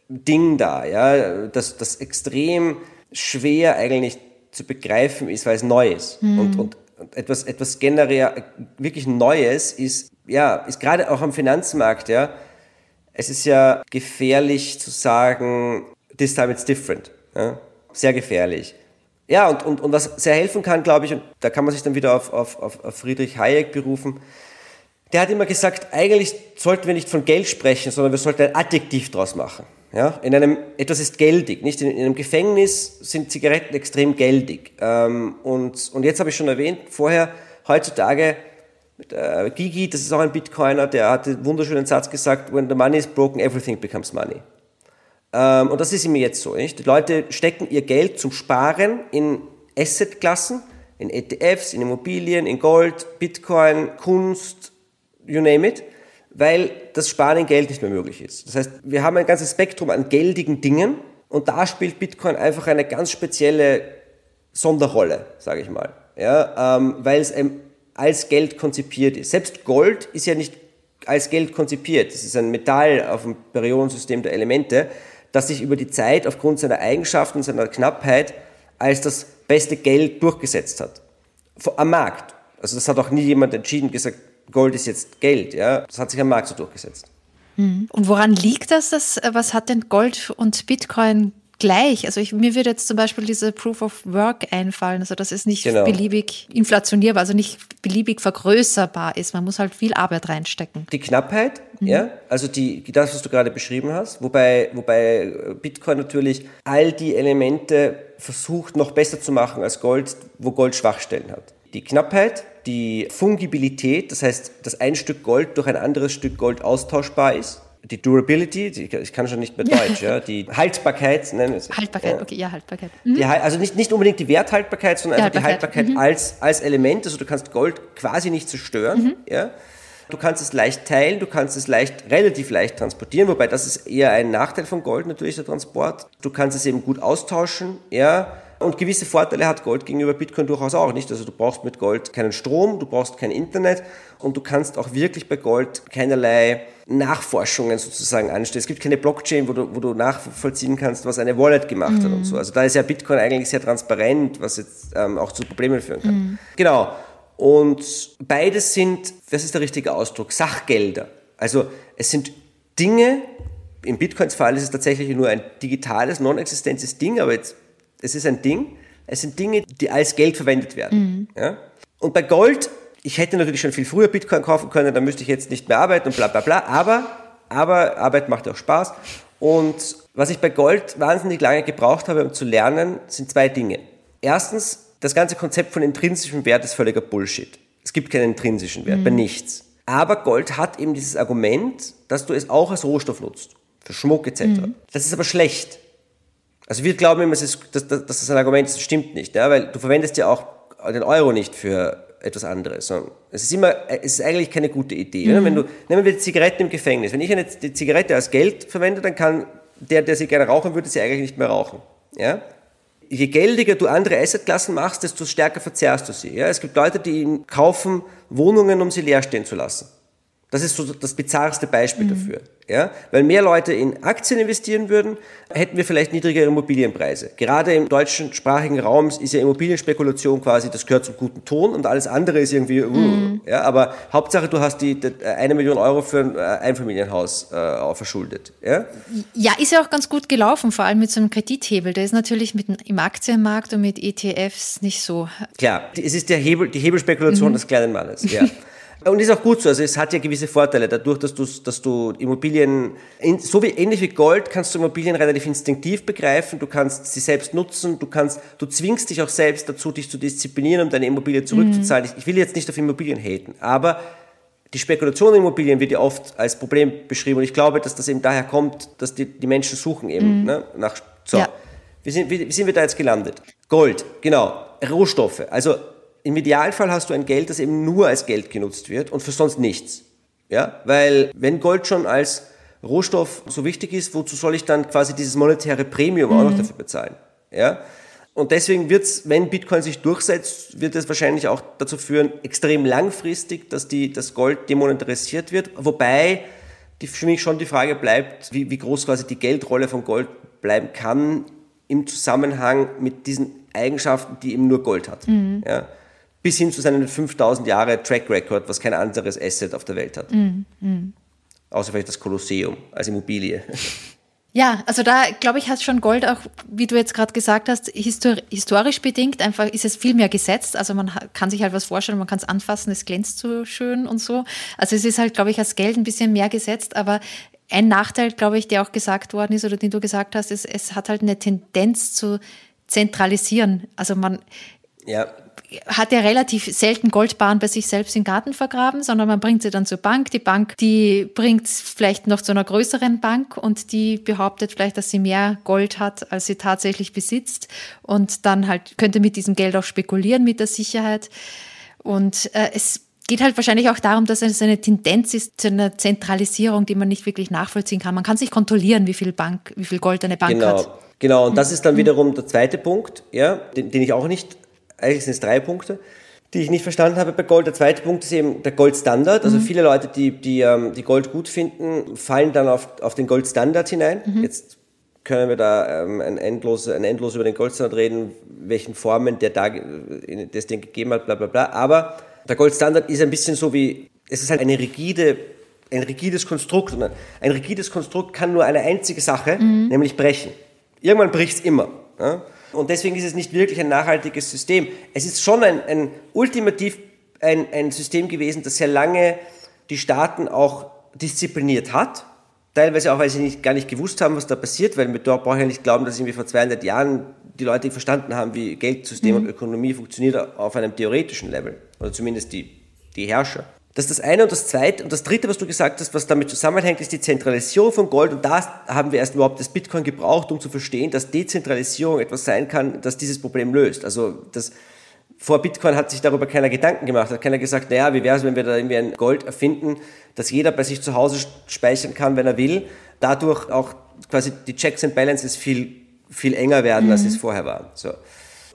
Ding da, ja, das, das extrem schwer eigentlich zu begreifen ist, weil es neu ist. Mhm. Und, und etwas, etwas generell wirklich Neues ist, ja, ist gerade auch am Finanzmarkt, ja, es ist ja gefährlich zu sagen, this time it's different. Ja? Sehr gefährlich. Ja, und, und, und was sehr helfen kann, glaube ich, und da kann man sich dann wieder auf, auf, auf Friedrich Hayek berufen, der hat immer gesagt, eigentlich sollten wir nicht von Geld sprechen, sondern wir sollten ein Adjektiv draus machen. Ja, in einem, etwas ist geldig, nicht? In, in einem Gefängnis sind Zigaretten extrem geldig. Ähm, und, und jetzt habe ich schon erwähnt, vorher, heutzutage, äh, Gigi, das ist auch ein Bitcoiner, der hat den wunderschönen Satz gesagt, when the money is broken, everything becomes money. Ähm, und das ist immer jetzt so, nicht? Die Leute stecken ihr Geld zum Sparen in Assetklassen, in ETFs, in Immobilien, in Gold, Bitcoin, Kunst, you name it weil das Sparen in Geld nicht mehr möglich ist. Das heißt, wir haben ein ganzes Spektrum an geldigen Dingen und da spielt Bitcoin einfach eine ganz spezielle Sonderrolle, sage ich mal, ja, ähm, weil es als Geld konzipiert ist. Selbst Gold ist ja nicht als Geld konzipiert. Das ist ein Metall auf dem Periodensystem der Elemente, das sich über die Zeit aufgrund seiner Eigenschaften seiner Knappheit als das beste Geld durchgesetzt hat. Am Markt. Also das hat auch nie jemand entschieden gesagt, Gold ist jetzt Geld. Ja? Das hat sich am Markt so durchgesetzt. Mhm. Und woran liegt das? das was hat denn Gold und Bitcoin gleich. Also ich, mir würde jetzt zum Beispiel diese Proof of Work einfallen, also dass es nicht genau. beliebig inflationierbar, also nicht beliebig vergrößerbar ist. Man muss halt viel Arbeit reinstecken. Die Knappheit, mhm. ja, also die, das, was du gerade beschrieben hast, wobei, wobei Bitcoin natürlich all die Elemente versucht noch besser zu machen als Gold, wo Gold Schwachstellen hat. Die Knappheit, die Fungibilität, das heißt, dass ein Stück Gold durch ein anderes Stück Gold austauschbar ist die Durability, die, ich kann schon nicht mehr Deutsch, ja, die Haltbarkeit, nennen wir es. Haltbarkeit, ja. okay, ja, Haltbarkeit. Mhm. Die, also nicht, nicht unbedingt die Werthaltbarkeit, sondern die einfach Haltbarkeit. die Haltbarkeit mhm. als, als Element. Also du kannst Gold quasi nicht zerstören, mhm. ja. Du kannst es leicht teilen, du kannst es leicht, relativ leicht transportieren, wobei das ist eher ein Nachteil von Gold natürlich, der Transport. Du kannst es eben gut austauschen, ja. Und gewisse Vorteile hat Gold gegenüber Bitcoin durchaus auch nicht. Also du brauchst mit Gold keinen Strom, du brauchst kein Internet und du kannst auch wirklich bei Gold keinerlei Nachforschungen sozusagen anstellen. Es gibt keine Blockchain, wo du, wo du nachvollziehen kannst, was eine Wallet gemacht mhm. hat und so. Also da ist ja Bitcoin eigentlich sehr transparent, was jetzt ähm, auch zu Problemen führen kann. Mhm. Genau. Und beides sind, das ist der richtige Ausdruck, Sachgelder. Also es sind Dinge, im Bitcoins Fall ist es tatsächlich nur ein digitales, non-existentes Ding, aber jetzt es ist ein Ding. Es sind Dinge, die als Geld verwendet werden. Mhm. Ja? Und bei Gold, ich hätte natürlich schon viel früher Bitcoin kaufen können, da müsste ich jetzt nicht mehr arbeiten und bla bla bla. Aber, aber Arbeit macht auch Spaß. Und was ich bei Gold wahnsinnig lange gebraucht habe, um zu lernen, sind zwei Dinge. Erstens, das ganze Konzept von intrinsischem Wert ist völliger Bullshit. Es gibt keinen intrinsischen Wert, mhm. bei nichts. Aber Gold hat eben dieses Argument, dass du es auch als Rohstoff nutzt. Für Schmuck etc. Mhm. Das ist aber schlecht. Also wir glauben immer, dass, dass, dass das ein Argument ist, das stimmt nicht, ja, weil du verwendest ja auch den Euro nicht für etwas anderes. Es ist immer, es ist eigentlich keine gute Idee. Mhm. Wenn du, nehmen wir Zigaretten im Gefängnis. Wenn ich eine Zigarette als Geld verwende, dann kann der, der sie gerne rauchen würde, sie eigentlich nicht mehr rauchen. Ja? Je geldiger du andere Assetklassen machst, desto stärker verzerrst du sie. Ja? Es gibt Leute, die kaufen Wohnungen, um sie leer stehen zu lassen. Das ist so das bizarrste Beispiel mhm. dafür. Ja? Weil mehr Leute in Aktien investieren würden, hätten wir vielleicht niedrigere Immobilienpreise. Gerade im deutschen sprachigen Raum ist ja Immobilienspekulation quasi, das gehört zum guten Ton und alles andere ist irgendwie, uh, mhm. ja, aber Hauptsache du hast die, die, eine Million Euro für ein äh, Einfamilienhaus äh, verschuldet. Ja? ja, ist ja auch ganz gut gelaufen, vor allem mit so einem Kredithebel. Der ist natürlich mit, im Aktienmarkt und mit ETFs nicht so. Klar, es ist der Hebel, die Hebelspekulation mhm. des kleinen Mannes. Ja. Und ist auch gut so. Also es hat ja gewisse Vorteile. Dadurch, dass du, dass du Immobilien, so wie ähnlich wie Gold, kannst du Immobilien relativ instinktiv begreifen. Du kannst sie selbst nutzen. Du kannst, du zwingst dich auch selbst dazu, dich zu disziplinieren, um deine Immobilie zurückzuzahlen. Mhm. Ich, ich will jetzt nicht auf Immobilien haten, aber die Spekulation in Immobilien wird ja oft als Problem beschrieben. Und ich glaube, dass das eben daher kommt, dass die, die Menschen suchen eben mhm. ne, nach. So. Ja. Wie sind, wie, wie sind wir da jetzt gelandet? Gold, genau. Rohstoffe. Also im Idealfall hast du ein Geld, das eben nur als Geld genutzt wird und für sonst nichts. Ja, weil wenn Gold schon als Rohstoff so wichtig ist, wozu soll ich dann quasi dieses monetäre Premium mhm. auch noch mhm. dafür bezahlen? Ja, und deswegen wird es, wenn Bitcoin sich durchsetzt, wird es wahrscheinlich auch dazu führen, extrem langfristig, dass die, das Gold demonetarisiert wird. Wobei die, für mich schon die Frage bleibt, wie, wie groß quasi die Geldrolle von Gold bleiben kann im Zusammenhang mit diesen Eigenschaften, die eben nur Gold hat. Mhm. Ja bis hin zu seinen 5000 Jahre Track Record, was kein anderes Asset auf der Welt hat. Mm, mm. Außer vielleicht das Kolosseum als Immobilie. Ja, also da glaube ich, hat schon Gold auch, wie du jetzt gerade gesagt hast, historisch bedingt einfach ist es viel mehr gesetzt. Also man kann sich halt was vorstellen, man kann es anfassen, es glänzt so schön und so. Also es ist halt, glaube ich, als Geld ein bisschen mehr gesetzt, aber ein Nachteil, glaube ich, der auch gesagt worden ist oder den du gesagt hast, ist, es hat halt eine Tendenz zu zentralisieren. Also man, ja hat ja relativ selten Goldbahn bei sich selbst im Garten vergraben, sondern man bringt sie dann zur Bank. Die Bank, die bringt es vielleicht noch zu einer größeren Bank und die behauptet vielleicht, dass sie mehr Gold hat, als sie tatsächlich besitzt. Und dann halt könnte mit diesem Geld auch spekulieren mit der Sicherheit. Und äh, es geht halt wahrscheinlich auch darum, dass es eine Tendenz ist zu einer Zentralisierung, die man nicht wirklich nachvollziehen kann. Man kann sich kontrollieren, wie viel Bank, wie viel Gold eine Bank genau. hat. Genau, und das ist dann wiederum der zweite Punkt, ja, den, den ich auch nicht eigentlich sind es drei Punkte. die ich nicht verstanden habe bei Gold. Der zweite Punkt ist eben der Goldstandard. Also mhm. viele Leute, die, die, ähm, die Gold gut finden, fallen dann auf, auf den Goldstandard hinein. Mhm. Jetzt können wir da ähm, ein, endlos, ein endlos über den Goldstandard reden, welchen Formen der da das den gegeben hat, bla bla bla. Aber der Goldstandard ist ein bisschen so wie, es ist halt eine rigide, ein rigides Konstrukt. Und ein rigides Konstrukt kann nur eine einzige Sache, mhm. nämlich brechen. Irgendwann bricht es immer. Ja? Und deswegen ist es nicht wirklich ein nachhaltiges System. Es ist schon ein, ein ultimativ ein, ein System gewesen, das sehr lange die Staaten auch diszipliniert hat. Teilweise auch, weil sie nicht, gar nicht gewusst haben, was da passiert, weil wir dort brauchen ja nicht glauben, dass irgendwie vor 200 Jahren die Leute verstanden haben, wie Geldsystem mhm. und Ökonomie funktioniert auf einem theoretischen Level. Oder zumindest die, die Herrscher. Das ist das eine. Und das zweite und das dritte, was du gesagt hast, was damit zusammenhängt, ist die Zentralisierung von Gold. Und da haben wir erst überhaupt das Bitcoin gebraucht, um zu verstehen, dass Dezentralisierung etwas sein kann, das dieses Problem löst. Also das, vor Bitcoin hat sich darüber keiner Gedanken gemacht. Hat keiner gesagt, naja, wie wäre es, wenn wir da irgendwie ein Gold erfinden, das jeder bei sich zu Hause speichern kann, wenn er will. Dadurch auch quasi die Checks and Balances viel, viel enger werden, mhm. als es vorher war. So.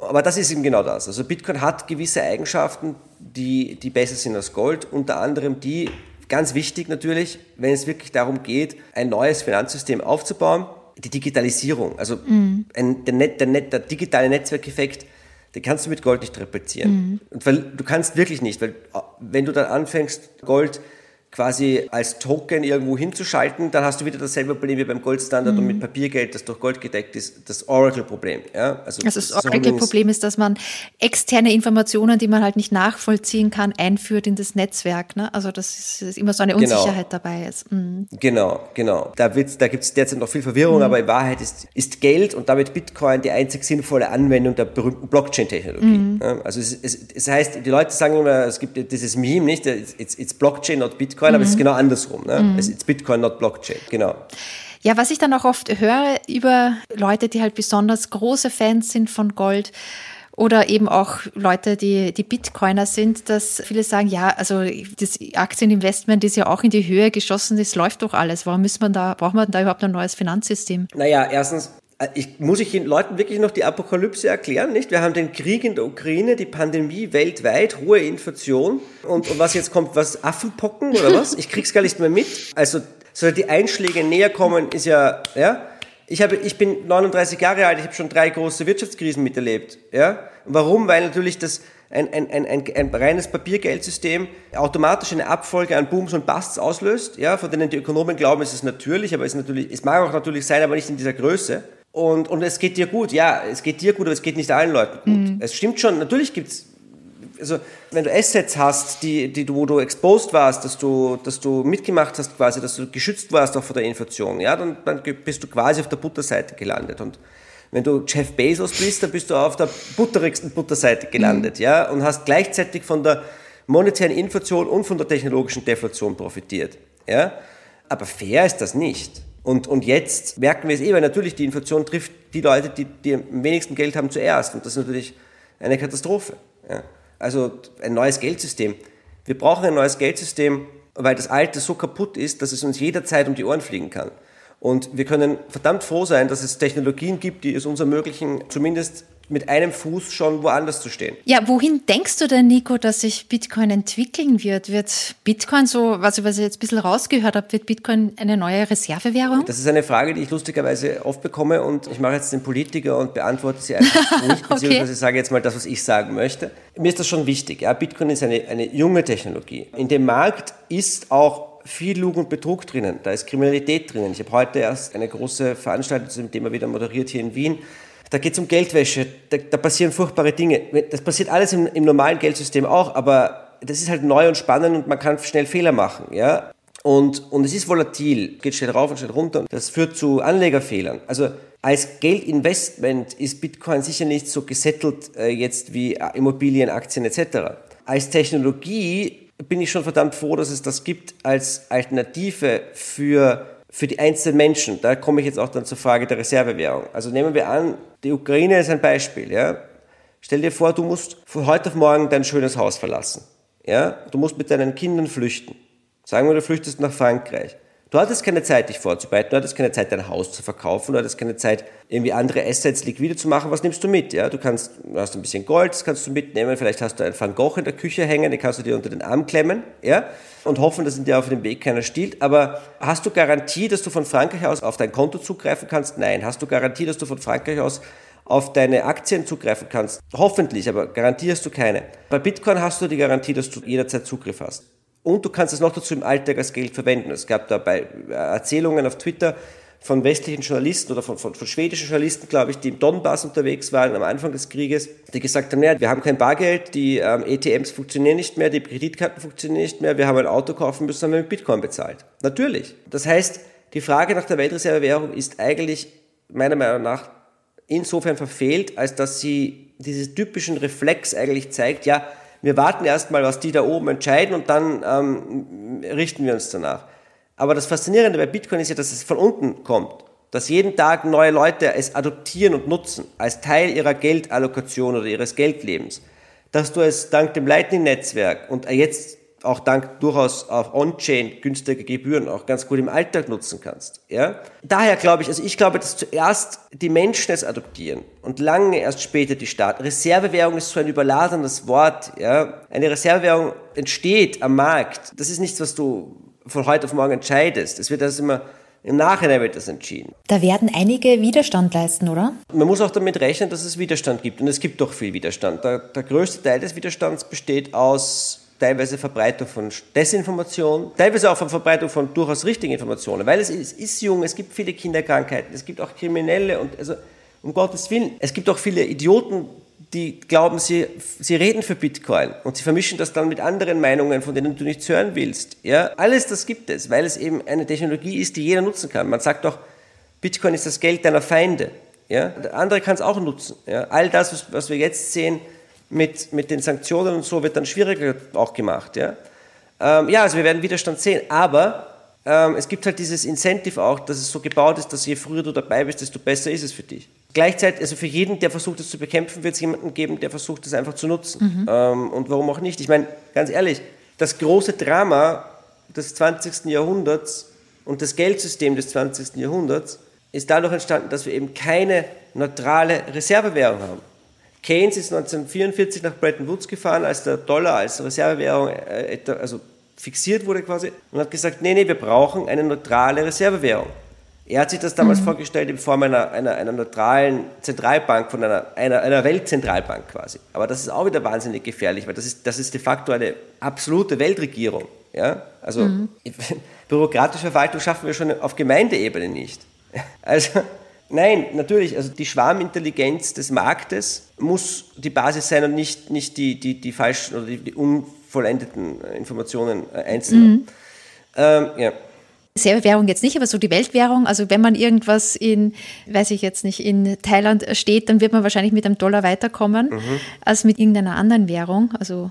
Aber das ist eben genau das. Also Bitcoin hat gewisse Eigenschaften, die, die besser sind als Gold, unter anderem die, ganz wichtig natürlich, wenn es wirklich darum geht, ein neues Finanzsystem aufzubauen, die Digitalisierung. Also mhm. ein, der, Net, der, Net, der digitale Netzwerkeffekt, den kannst du mit Gold nicht replizieren. Mhm. Und weil du kannst wirklich nicht, weil wenn du dann anfängst, Gold quasi als Token irgendwo hinzuschalten, dann hast du wieder dasselbe Problem wie beim Goldstandard mhm. und mit Papiergeld, das durch Gold gedeckt ist, das Oracle-Problem. Ja? Also, also das Oracle-Problem ist, dass man externe Informationen, die man halt nicht nachvollziehen kann, einführt in das Netzwerk. Ne? Also das ist immer so eine genau. Unsicherheit genau. dabei ist. Mhm. Genau, genau. Da, da gibt es derzeit noch viel Verwirrung, mhm. aber in Wahrheit ist, ist Geld und damit Bitcoin die einzig sinnvolle Anwendung der berühmten Blockchain-Technologie. Mhm. Ja? Also es, es, es, heißt, die Leute sagen immer, es gibt dieses Meme, nicht? It's, it's Blockchain, not Bitcoin. Bitcoin, mhm. aber es ist mhm. genau andersrum. Ne? Mhm. Es ist Bitcoin, not Blockchain. Genau. Ja, was ich dann auch oft höre über Leute, die halt besonders große Fans sind von Gold, oder eben auch Leute, die, die Bitcoiner sind, dass viele sagen, ja, also das Aktieninvestment ist ja auch in die Höhe geschossen, das läuft doch alles. Warum muss man da, braucht man da überhaupt ein neues Finanzsystem? Naja, erstens, ich, muss ich den Leuten wirklich noch die Apokalypse erklären, nicht? Wir haben den Krieg in der Ukraine, die Pandemie weltweit, hohe Inflation und, und was jetzt kommt, was Affenpocken oder was? Ich krieg's gar nicht mehr mit. Also, soll die Einschläge näher kommen, ist ja, ja. Ich habe, ich bin 39 Jahre alt, ich habe schon drei große Wirtschaftskrisen miterlebt, ja. Warum? Weil natürlich das, ein, ein, ein, ein, ein reines Papiergeldsystem automatisch eine Abfolge an Booms und Busts auslöst, ja, von denen die Ökonomen glauben, es ist natürlich, aber es, ist natürlich, es mag auch natürlich sein, aber nicht in dieser Größe. Und, und es geht dir gut, ja, es geht dir gut, aber es geht nicht allen Leuten gut. Mhm. Es stimmt schon, natürlich gibt's also wenn du Assets hast, die, die du, wo du exposed warst, dass du, dass du mitgemacht hast quasi, dass du geschützt warst auch vor der Inflation, ja, dann, dann bist du quasi auf der Butterseite gelandet. Und wenn du Jeff Bezos bist, dann bist du auf der butterigsten Butterseite gelandet, mhm. ja, und hast gleichzeitig von der monetären Inflation und von der technologischen Deflation profitiert, ja. Aber fair ist das nicht. Und, und jetzt merken wir es eh, weil natürlich die Inflation trifft die Leute, die, die am wenigsten Geld haben zuerst. Und das ist natürlich eine Katastrophe. Ja. Also ein neues Geldsystem. Wir brauchen ein neues Geldsystem, weil das alte so kaputt ist, dass es uns jederzeit um die Ohren fliegen kann. Und wir können verdammt froh sein, dass es Technologien gibt, die es uns ermöglichen, zumindest mit einem Fuß schon woanders zu stehen. Ja, wohin denkst du denn, Nico, dass sich Bitcoin entwickeln wird? Wird Bitcoin so, was ich jetzt ein bisschen rausgehört habe, wird Bitcoin eine neue Reservewährung? Das ist eine Frage, die ich lustigerweise oft bekomme und ich mache jetzt den Politiker und beantworte sie einfach nicht, beziehungsweise okay. sage jetzt mal das, was ich sagen möchte. Mir ist das schon wichtig. Ja, Bitcoin ist eine, eine junge Technologie. In dem Markt ist auch viel Lug und Betrug drinnen. Da ist Kriminalität drinnen. Ich habe heute erst eine große Veranstaltung zu dem Thema wieder moderiert hier in Wien da geht es um Geldwäsche, da, da, passieren furchtbare Dinge. Das passiert alles im, im, normalen Geldsystem auch, aber das ist halt neu und spannend und man kann schnell Fehler machen. Ja? Und, und es ist volatil, geht schnell rauf und schnell runter. Das führt zu Anlegerfehlern. Also als Geldinvestment ist Bitcoin sicher nicht so gesettelt äh, jetzt wie Immobilien, Aktien etc. Als Technologie bin ich schon verdammt froh, dass es das gibt als Alternative für für die einzelnen Menschen, da komme ich jetzt auch dann zur Frage der Reservewährung. Also nehmen wir an, die Ukraine ist ein Beispiel. Ja? Stell dir vor, du musst von heute auf morgen dein schönes Haus verlassen. Ja? Du musst mit deinen Kindern flüchten. Sagen wir, du flüchtest nach Frankreich. Du hattest keine Zeit, dich vorzubereiten, du hattest keine Zeit, dein Haus zu verkaufen, du hattest keine Zeit, irgendwie andere Assets liquide zu machen. Was nimmst du mit? Ja, du kannst, du hast ein bisschen Gold, das kannst du mitnehmen, vielleicht hast du einen Van Gogh in der Küche hängen, den kannst du dir unter den Arm klemmen, ja, und hoffen, dass in dir auf dem Weg keiner stiehlt. Aber hast du Garantie, dass du von Frankreich aus auf dein Konto zugreifen kannst? Nein. Hast du Garantie, dass du von Frankreich aus auf deine Aktien zugreifen kannst? Hoffentlich, aber Garantie hast du keine. Bei Bitcoin hast du die Garantie, dass du jederzeit Zugriff hast. Und du kannst es noch dazu im Alltag als Geld verwenden. Es gab dabei Erzählungen auf Twitter von westlichen Journalisten oder von, von, von schwedischen Journalisten, glaube ich, die im Donbass unterwegs waren am Anfang des Krieges, die gesagt haben, ja, wir haben kein Bargeld, die ähm, ATMs funktionieren nicht mehr, die Kreditkarten funktionieren nicht mehr, wir haben ein Auto kaufen müssen, haben wir mit Bitcoin bezahlt. Natürlich. Das heißt, die Frage nach der Weltreservewährung ist eigentlich meiner Meinung nach insofern verfehlt, als dass sie diesen typischen Reflex eigentlich zeigt, ja, wir warten erstmal, was die da oben entscheiden und dann ähm, richten wir uns danach. Aber das Faszinierende bei Bitcoin ist ja, dass es von unten kommt. Dass jeden Tag neue Leute es adoptieren und nutzen als Teil ihrer Geldallokation oder ihres Geldlebens. Dass du es dank dem Lightning-Netzwerk und jetzt auch dank durchaus auf On-Chain günstige Gebühren auch ganz gut im Alltag nutzen kannst. Ja? Daher glaube ich, also ich glaube, dass zuerst die Menschen es adoptieren und lange erst später die Staaten. Reservewährung ist so ein überladenes Wort. Ja? Eine Reservewährung entsteht am Markt. Das ist nichts, was du von heute auf morgen entscheidest. Es wird das immer im Nachhinein wird das entschieden. Da werden einige Widerstand leisten, oder? Man muss auch damit rechnen, dass es Widerstand gibt. Und es gibt doch viel Widerstand. Der, der größte Teil des Widerstands besteht aus teilweise Verbreitung von Desinformation, teilweise auch von Verbreitung von durchaus richtigen Informationen, weil es ist, ist jung, es gibt viele Kinderkrankheiten, es gibt auch Kriminelle und also um Gottes Willen, es gibt auch viele Idioten, die glauben, sie, sie reden für Bitcoin und sie vermischen das dann mit anderen Meinungen, von denen du nichts hören willst. Ja, alles das gibt es, weil es eben eine Technologie ist, die jeder nutzen kann. Man sagt doch, Bitcoin ist das Geld deiner Feinde. Ja, der andere kann es auch nutzen. Ja, all das, was, was wir jetzt sehen, mit, mit den Sanktionen und so wird dann schwieriger auch gemacht. Ja, ähm, ja also wir werden Widerstand sehen, aber ähm, es gibt halt dieses Incentive auch, dass es so gebaut ist, dass je früher du dabei bist, desto besser ist es für dich. Gleichzeitig, also für jeden, der versucht, es zu bekämpfen, wird es jemanden geben, der versucht, es einfach zu nutzen. Mhm. Ähm, und warum auch nicht? Ich meine, ganz ehrlich, das große Drama des 20. Jahrhunderts und das Geldsystem des 20. Jahrhunderts ist dadurch entstanden, dass wir eben keine neutrale Reservewährung haben. Keynes ist 1944 nach Bretton Woods gefahren, als der Dollar als Reservewährung äh, also fixiert wurde quasi und hat gesagt, nee, nee, wir brauchen eine neutrale Reservewährung. Er hat sich das damals mhm. vorgestellt in Form einer, einer, einer neutralen Zentralbank, von einer, einer, einer Weltzentralbank quasi. Aber das ist auch wieder wahnsinnig gefährlich, weil das ist, das ist de facto eine absolute Weltregierung. Ja? Also mhm. bürokratische Verwaltung schaffen wir schon auf Gemeindeebene nicht. Also Nein, natürlich. Also die Schwarmintelligenz des Marktes muss die Basis sein und nicht, nicht die, die, die falschen oder die, die unvollendeten Informationen äh, einzelner. Mhm. Ähm, ja. Währung jetzt nicht, aber so die Weltwährung. Also wenn man irgendwas in, weiß ich jetzt nicht, in Thailand steht, dann wird man wahrscheinlich mit einem Dollar weiterkommen mhm. als mit irgendeiner anderen Währung. Also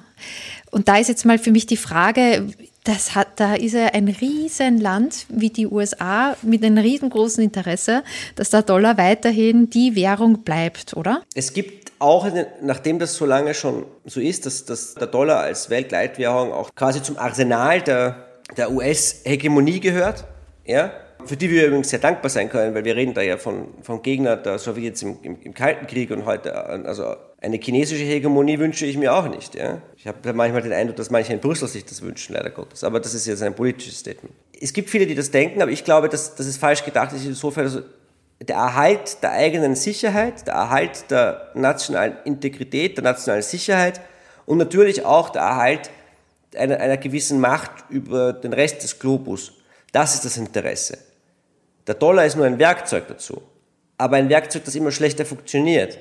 und da ist jetzt mal für mich die Frage, das hat, da ist ja ein Riesenland wie die USA mit einem riesengroßen Interesse, dass der Dollar weiterhin die Währung bleibt, oder? Es gibt auch, nachdem das so lange schon so ist, dass, dass der Dollar als Weltleitwährung auch quasi zum Arsenal der, der US-Hegemonie gehört, ja, für die wir übrigens sehr dankbar sein können, weil wir reden da ja von, von Gegnern der Sowjets im, im, im Kalten Krieg und heute, also eine chinesische Hegemonie wünsche ich mir auch nicht. Ja? Ich habe manchmal den Eindruck, dass manche in Brüssel sich das wünschen, leider Gottes. Aber das ist jetzt ein politisches Statement. Es gibt viele, die das denken, aber ich glaube, dass das ist falsch gedacht ist insofern, also der Erhalt der eigenen Sicherheit, der Erhalt der nationalen Integrität, der nationalen Sicherheit und natürlich auch der Erhalt einer, einer gewissen Macht über den Rest des Globus. Das ist das Interesse. Der Dollar ist nur ein Werkzeug dazu, aber ein Werkzeug, das immer schlechter funktioniert.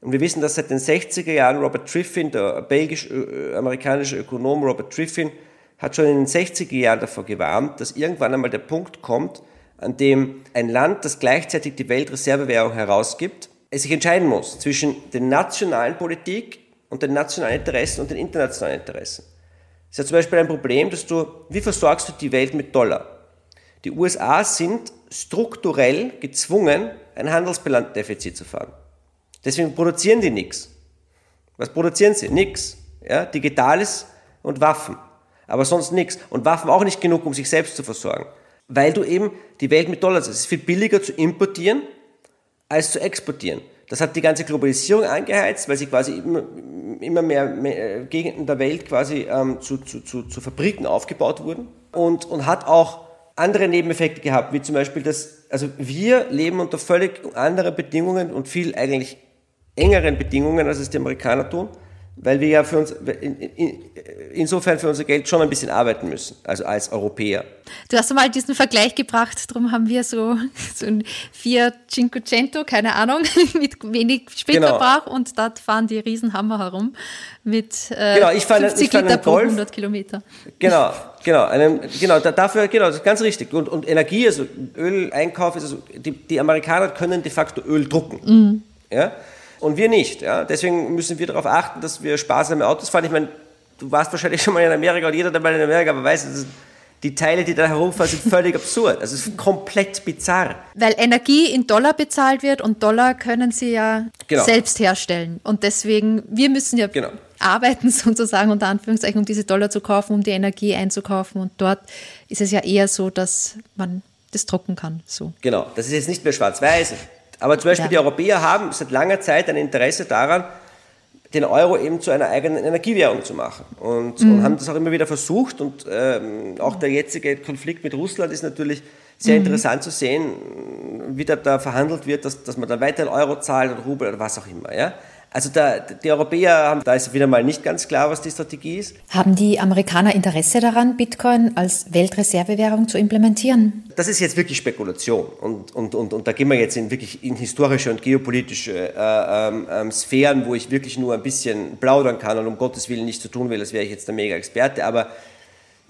Und wir wissen, dass seit den 60er Jahren Robert Triffin, der belgisch-amerikanische Ökonom Robert Triffin, hat schon in den 60er Jahren davor gewarnt, dass irgendwann einmal der Punkt kommt, an dem ein Land, das gleichzeitig die Weltreservewährung herausgibt, es sich entscheiden muss zwischen der nationalen Politik und den nationalen Interessen und den internationalen Interessen. Das ist ja zum Beispiel ein Problem, dass du, wie versorgst du die Welt mit Dollar? Die USA sind strukturell gezwungen, ein Handelsbilanzdefizit zu fahren. Deswegen produzieren die nichts. Was produzieren sie? Nix. Ja, Digitales und Waffen. Aber sonst nichts. Und Waffen auch nicht genug, um sich selbst zu versorgen. weil du eben die Welt mit Dollars, es ist viel billiger zu importieren als zu exportieren. Das hat die ganze Globalisierung angeheizt, weil sie quasi immer, immer mehr, mehr Gegenden der Welt quasi ähm, zu, zu, zu, zu Fabriken aufgebaut wurden und, und hat auch andere Nebeneffekte gehabt, wie zum Beispiel, dass also wir leben unter völlig anderen Bedingungen und viel eigentlich engeren Bedingungen, als es die Amerikaner tun weil wir ja für uns, in, in, insofern für unser Geld schon ein bisschen arbeiten müssen, also als Europäer. Du hast mal diesen Vergleich gebracht, darum haben wir so, so ein Fiat Cinquecento, keine Ahnung, mit wenig Spritverbrauch genau. und dort fahren die Riesenhammer herum mit äh, genau, ich fahre, 50 ich fahre Liter pro Golf. 100 Kilometer. Genau, genau, einem, genau, dafür, genau, das ist ganz richtig. Und, und Energie, also Öleinkauf, ist also, die, die Amerikaner können de facto Öl drucken. Mhm. Ja? Und wir nicht. Ja? Deswegen müssen wir darauf achten, dass wir sparsame Autos fahren. Ich meine, du warst wahrscheinlich schon mal in Amerika und jeder, der mal in Amerika aber weiß, dass die Teile, die da herumfahren, sind völlig absurd. Also es ist komplett bizarr. Weil Energie in Dollar bezahlt wird und Dollar können sie ja genau. selbst herstellen. Und deswegen, wir müssen ja genau. arbeiten sozusagen unter Anführungszeichen, um diese Dollar zu kaufen, um die Energie einzukaufen. Und dort ist es ja eher so, dass man das drucken kann. So. Genau, das ist jetzt nicht mehr schwarz-weiß. Aber zum Beispiel ja. die Europäer haben seit langer Zeit ein Interesse daran, den Euro eben zu einer eigenen Energiewährung zu machen. Und, mhm. und haben das auch immer wieder versucht. Und ähm, auch der jetzige Konflikt mit Russland ist natürlich sehr mhm. interessant zu sehen, wie da, da verhandelt wird, dass, dass man dann weiter Euro zahlt oder Rubel oder was auch immer. Ja? Also da, die Europäer haben, da ist wieder mal nicht ganz klar, was die Strategie ist. Haben die Amerikaner Interesse daran, Bitcoin als Weltreservewährung zu implementieren? Das ist jetzt wirklich Spekulation und, und, und, und da gehen wir jetzt in wirklich in historische und geopolitische äh, ähm, ähm Sphären, wo ich wirklich nur ein bisschen plaudern kann und um Gottes Willen nicht zu tun will, als wäre ich jetzt der Mega-Experte, aber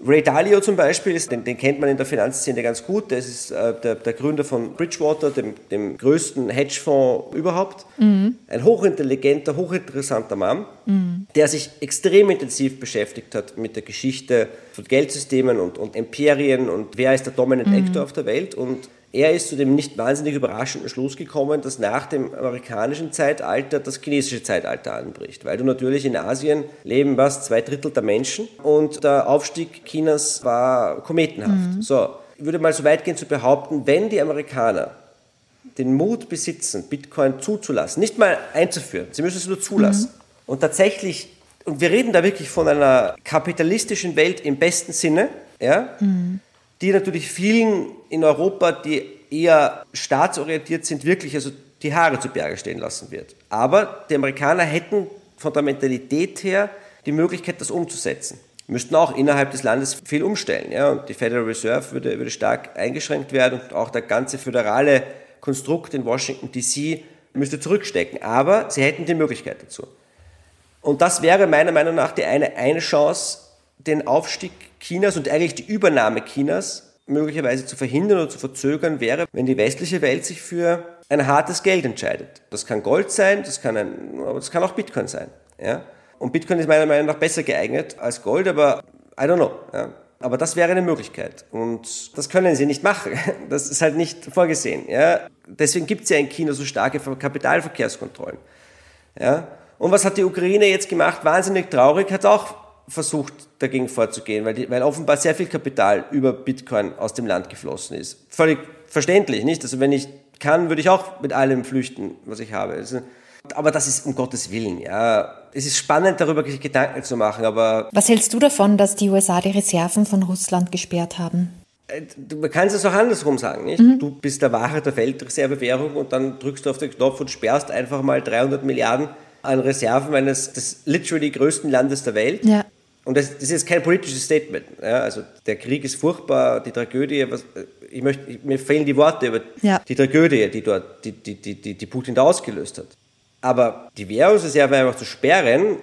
Ray Dalio zum Beispiel, ist, den, den, kennt man in der Finanzszene ganz gut. Das ist äh, der, der, Gründer von Bridgewater, dem, dem größten Hedgefonds überhaupt. Mhm. Ein hochintelligenter, hochinteressanter Mann, mhm. der sich extrem intensiv beschäftigt hat mit der Geschichte von Geldsystemen und, und Imperien und wer ist der Dominant mhm. Actor auf der Welt. Und er ist zu dem nicht wahnsinnig überraschenden Schluss gekommen, dass nach dem amerikanischen Zeitalter das chinesische Zeitalter anbricht. Weil du natürlich in Asien leben was, zwei Drittel der Menschen und der Aufstieg Chinas war kometenhaft. Mhm. So, ich würde mal so weit gehen zu behaupten, wenn die Amerikaner den Mut besitzen, Bitcoin zuzulassen, nicht mal einzuführen, sie müssen es nur zulassen mhm. und tatsächlich, und wir reden da wirklich von einer kapitalistischen Welt im besten Sinne, ja, mhm die natürlich vielen in Europa, die eher staatsorientiert sind, wirklich also die Haare zu Berge stehen lassen wird. Aber die Amerikaner hätten von der Mentalität her die Möglichkeit, das umzusetzen. Müssten auch innerhalb des Landes viel umstellen. Ja? Und die Federal Reserve würde, würde stark eingeschränkt werden und auch der ganze föderale Konstrukt in Washington DC müsste zurückstecken. Aber sie hätten die Möglichkeit dazu. Und das wäre meiner Meinung nach die eine, eine Chance, den Aufstieg Chinas und eigentlich die Übernahme Chinas möglicherweise zu verhindern oder zu verzögern wäre, wenn die westliche Welt sich für ein hartes Geld entscheidet. Das kann Gold sein, das kann, ein, das kann auch Bitcoin sein. Ja? Und Bitcoin ist meiner Meinung nach besser geeignet als Gold, aber I don't know. Ja? Aber das wäre eine Möglichkeit. Und das können sie nicht machen. Das ist halt nicht vorgesehen. Ja? Deswegen gibt es ja in China so starke Kapitalverkehrskontrollen. Ja? Und was hat die Ukraine jetzt gemacht? Wahnsinnig traurig, hat auch versucht, dagegen vorzugehen, weil, die, weil offenbar sehr viel Kapital über Bitcoin aus dem Land geflossen ist. Völlig verständlich, nicht? Also wenn ich kann, würde ich auch mit allem flüchten, was ich habe. Also, aber das ist um Gottes Willen, ja. Es ist spannend, darüber Gedanken zu machen, aber. Was hältst du davon, dass die USA die Reserven von Russland gesperrt haben? Äh, man kann es auch andersrum sagen, nicht? Mhm. Du bist der Ware der Weltreservewährung und dann drückst du auf den Knopf und sperrst einfach mal 300 Milliarden an Reserven eines des literally größten Landes der Welt. Ja. Und das, das, ist jetzt kein politisches Statement. Ja, also der Krieg ist furchtbar, die Tragödie, was, ich möchte, mir fehlen die Worte über ja. die Tragödie, die dort, die, die, die, die Putin da ausgelöst hat. Aber die Währungsreserve einfach zu sperren,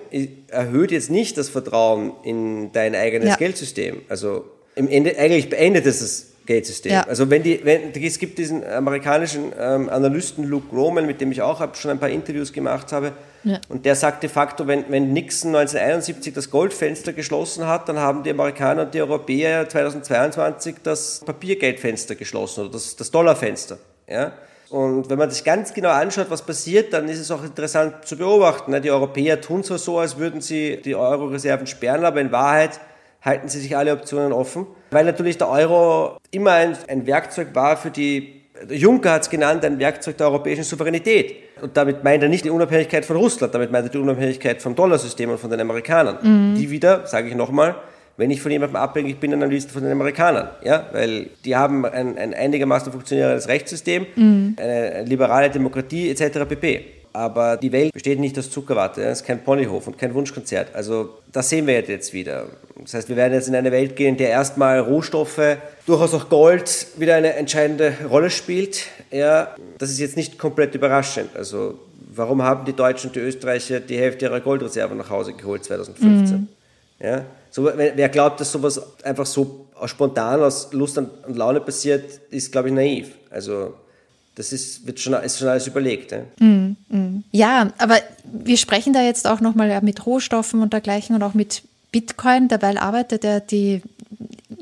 erhöht jetzt nicht das Vertrauen in dein eigenes ja. Geldsystem. Also im Ende, eigentlich beendet es das Geldsystem. Ja. Also wenn die, wenn, es gibt diesen amerikanischen ähm, Analysten Luke Roman, mit dem ich auch schon ein paar Interviews gemacht habe, ja. und der sagt de facto, wenn, wenn Nixon 1971 das Goldfenster geschlossen hat, dann haben die Amerikaner und die Europäer 2022 das Papiergeldfenster geschlossen oder das, das Dollarfenster. Ja? Und wenn man sich ganz genau anschaut, was passiert, dann ist es auch interessant zu beobachten. Ne? Die Europäer tun zwar so, als würden sie die Euro-Reserven sperren, aber in Wahrheit halten sie sich alle Optionen offen, weil natürlich der Euro immer ein, ein Werkzeug war für die, Juncker hat es genannt, ein Werkzeug der europäischen Souveränität. Und damit meint er nicht die Unabhängigkeit von Russland, damit meint er die Unabhängigkeit vom Dollarsystem und von den Amerikanern. Mhm. Die wieder, sage ich nochmal, wenn ich von jemandem abhängig bin, dann am liebsten von den Amerikanern. Ja? Weil die haben ein, ein einigermaßen funktionierendes Rechtssystem, mhm. eine liberale Demokratie etc. pp. Aber die Welt besteht nicht aus Zuckerwatte, es ist kein Ponyhof und kein Wunschkonzert. Also das sehen wir jetzt wieder. Das heißt, wir werden jetzt in eine Welt gehen, in der erstmal Rohstoffe, durchaus auch Gold, wieder eine entscheidende Rolle spielt. Ja, das ist jetzt nicht komplett überraschend. Also warum haben die Deutschen und die Österreicher die Hälfte ihrer Goldreserven nach Hause geholt 2015? Mhm. Ja, so, wer glaubt, dass sowas einfach so spontan aus Lust und Laune passiert, ist, glaube ich, naiv. Also das ist, wird schon, ist schon alles überlegt. Ja. Mm, mm. ja, aber wir sprechen da jetzt auch nochmal mit Rohstoffen und dergleichen und auch mit Bitcoin. Dabei arbeitet ja die,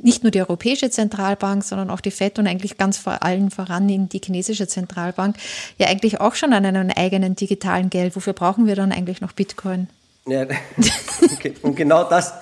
nicht nur die Europäische Zentralbank, sondern auch die FED und eigentlich ganz vor allen voran in die chinesische Zentralbank ja eigentlich auch schon an einem eigenen digitalen Geld. Wofür brauchen wir dann eigentlich noch Bitcoin? Ja, und genau das.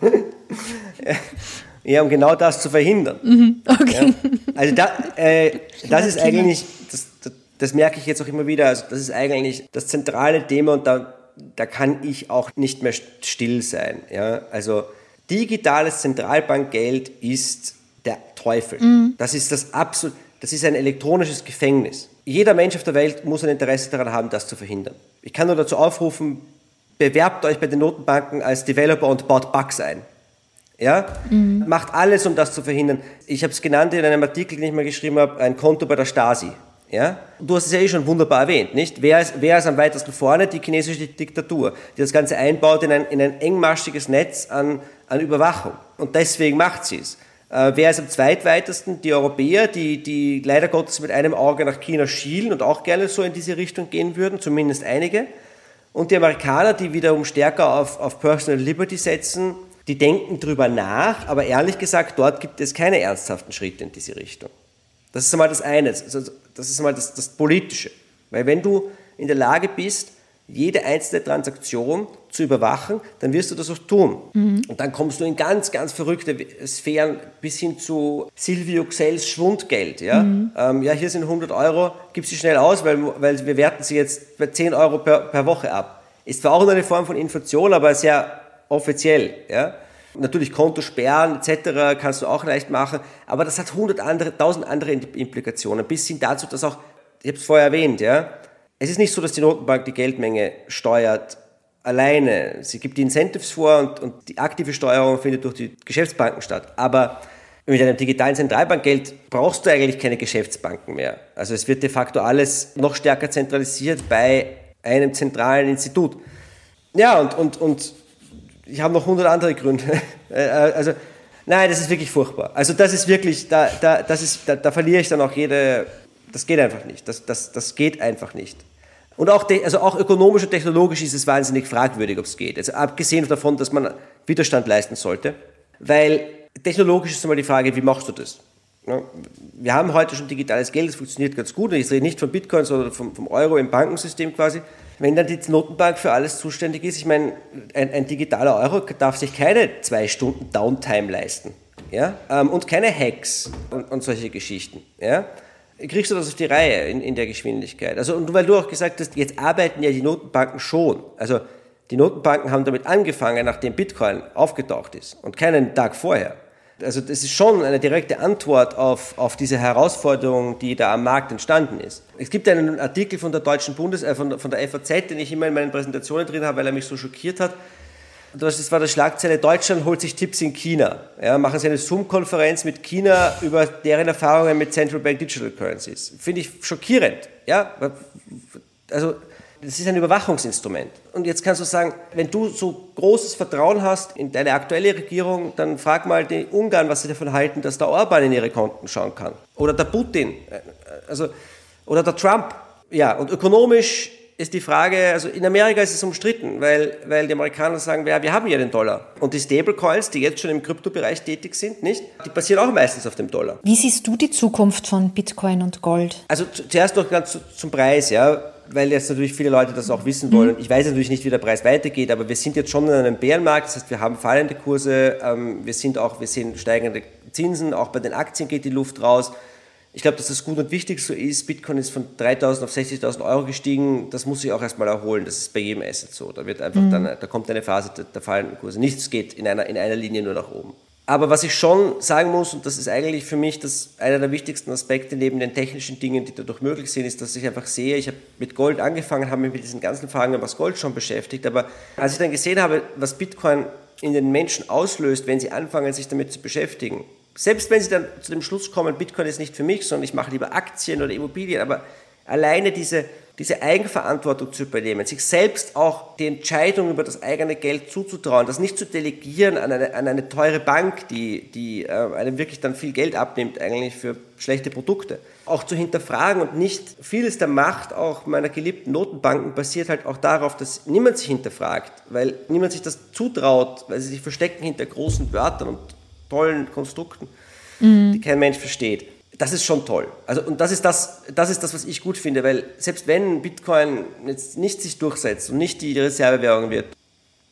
Ja, um genau das zu verhindern. Mhm, okay. Ja. Also da, äh, das ist eigentlich, das, das, das, merke ich jetzt auch immer wieder, also das ist eigentlich das zentrale Thema und da, da kann ich auch nicht mehr still sein. Ja? Also digitales Zentralbankgeld ist der Teufel. Mhm. Das ist das absolut, das ist ein elektronisches Gefängnis. Jeder Mensch auf der Welt muss ein Interesse daran haben, das zu verhindern. Ich kann nur dazu aufrufen, bewerbt euch bei den Notenbanken als Developer und baut Bugs ein. Ja? Mhm. Macht alles, um das zu verhindern. Ich habe es genannt in einem Artikel, den ich mal geschrieben habe, ein Konto bei der Stasi. Ja? Du hast es ja eh schon wunderbar erwähnt, nicht? Wer ist, wer ist am weitesten vorne? Die chinesische Diktatur, die das Ganze einbaut in ein, in ein engmaschiges Netz an, an Überwachung. Und deswegen macht sie es. Äh, wer ist am zweitweitesten? Die Europäer, die, die leider Gottes mit einem Auge nach China schielen und auch gerne so in diese Richtung gehen würden, zumindest einige. Und die Amerikaner, die wiederum stärker auf, auf Personal Liberty setzen, die denken drüber nach, aber ehrlich gesagt, dort gibt es keine ernsthaften Schritte in diese Richtung. Das ist einmal das eine, das ist einmal das, das Politische. Weil wenn du in der Lage bist, jede einzelne Transaktion zu überwachen, dann wirst du das auch tun. Mhm. Und dann kommst du in ganz, ganz verrückte Sphären bis hin zu Silvio Xels Schwundgeld. Ja, mhm. ähm, ja hier sind 100 Euro, gib sie schnell aus, weil, weil wir werten sie jetzt bei 10 Euro per, per Woche ab. Ist zwar auch eine Form von Inflation, aber sehr offiziell. Ja? Natürlich Kontosperren etc. kannst du auch leicht machen, aber das hat hundert andere, tausend andere Implikationen, bis hin dazu, dass auch, ich habe es vorher erwähnt, ja, es ist nicht so, dass die Notenbank die Geldmenge steuert alleine. Sie gibt die Incentives vor und, und die aktive Steuerung findet durch die Geschäftsbanken statt. Aber mit einem digitalen Zentralbankgeld brauchst du eigentlich keine Geschäftsbanken mehr. Also es wird de facto alles noch stärker zentralisiert bei einem zentralen Institut. Ja, und, und, und ich habe noch hundert andere Gründe. Äh, äh, also, nein, das ist wirklich furchtbar. Also das ist wirklich, da, da, das ist, da, da verliere ich dann auch jede, das geht einfach nicht. Das, das, das geht einfach nicht. Und auch, also auch ökonomisch und technologisch ist es wahnsinnig fragwürdig, ob es geht. Also abgesehen davon, dass man Widerstand leisten sollte. Weil technologisch ist immer die Frage, wie machst du das? Wir haben heute schon digitales Geld, das funktioniert ganz gut. Und ich rede nicht von Bitcoin, sondern vom, vom Euro im Bankensystem quasi wenn dann die Notenbank für alles zuständig ist, ich meine, ein, ein digitaler Euro darf sich keine zwei Stunden Downtime leisten. Ja? Ähm, und keine Hacks und, und solche Geschichten. Ja? Kriegst du das auf die Reihe in, in der Geschwindigkeit? Also, und weil du auch gesagt hast, jetzt arbeiten ja die Notenbanken schon. Also, die Notenbanken haben damit angefangen, nachdem Bitcoin aufgetaucht ist und keinen Tag vorher also das ist schon eine direkte Antwort auf, auf diese Herausforderung, die da am Markt entstanden ist. Es gibt einen Artikel von der deutschen Bundes, äh, von, von der FAZ, den ich immer in meinen Präsentationen drin habe, weil er mich so schockiert hat. Das war der Schlagzeile, Deutschland holt sich Tipps in China. Ja, machen sie eine Zoom-Konferenz mit China über deren Erfahrungen mit Central Bank Digital Currencies. Finde ich schockierend. Ja, also das ist ein Überwachungsinstrument. Und jetzt kannst du sagen, wenn du so großes Vertrauen hast in deine aktuelle Regierung, dann frag mal die Ungarn, was sie davon halten, dass der Orban in ihre Konten schauen kann. Oder der Putin. Also, oder der Trump. Ja, und ökonomisch ist die Frage, also in Amerika ist es umstritten, weil, weil die Amerikaner sagen, ja, wir haben ja den Dollar. Und die Stablecoins, die jetzt schon im Kryptobereich tätig sind, nicht, die basieren auch meistens auf dem Dollar. Wie siehst du die Zukunft von Bitcoin und Gold? Also zuerst noch ganz zum Preis, ja weil jetzt natürlich viele Leute das auch wissen wollen. Ich weiß natürlich nicht, wie der Preis weitergeht, aber wir sind jetzt schon in einem Bärenmarkt. Das heißt, wir haben fallende Kurse, ähm, wir sind auch, wir sehen steigende Zinsen, auch bei den Aktien geht die Luft raus. Ich glaube, dass das gut und wichtig so ist. Bitcoin ist von 3.000 auf 60.000 Euro gestiegen. Das muss sich auch erstmal erholen. Das ist bei jedem Asset so. Da wird einfach mhm. dann, da kommt eine Phase der, der fallenden Kurse. Nichts geht in einer, in einer Linie nur nach oben. Aber was ich schon sagen muss, und das ist eigentlich für mich das, einer der wichtigsten Aspekte neben den technischen Dingen, die dadurch möglich sind, ist, dass ich einfach sehe, ich habe mit Gold angefangen, habe mich mit diesen ganzen Fragen das Gold schon beschäftigt, aber als ich dann gesehen habe, was Bitcoin in den Menschen auslöst, wenn sie anfangen, sich damit zu beschäftigen, selbst wenn sie dann zu dem Schluss kommen, Bitcoin ist nicht für mich, sondern ich mache lieber Aktien oder Immobilien, aber alleine diese diese Eigenverantwortung zu übernehmen, sich selbst auch die Entscheidung über das eigene Geld zuzutrauen, das nicht zu delegieren an eine, an eine teure Bank, die, die äh, einem wirklich dann viel Geld abnimmt eigentlich für schlechte Produkte. Auch zu hinterfragen und nicht vieles der Macht auch meiner geliebten Notenbanken basiert halt auch darauf, dass niemand sich hinterfragt, weil niemand sich das zutraut, weil sie sich verstecken hinter großen Wörtern und tollen Konstrukten, mhm. die kein Mensch versteht das ist schon toll. Also, und das ist das, das ist das, was ich gut finde, weil selbst wenn Bitcoin jetzt nicht sich durchsetzt und nicht die Reservewährung wird,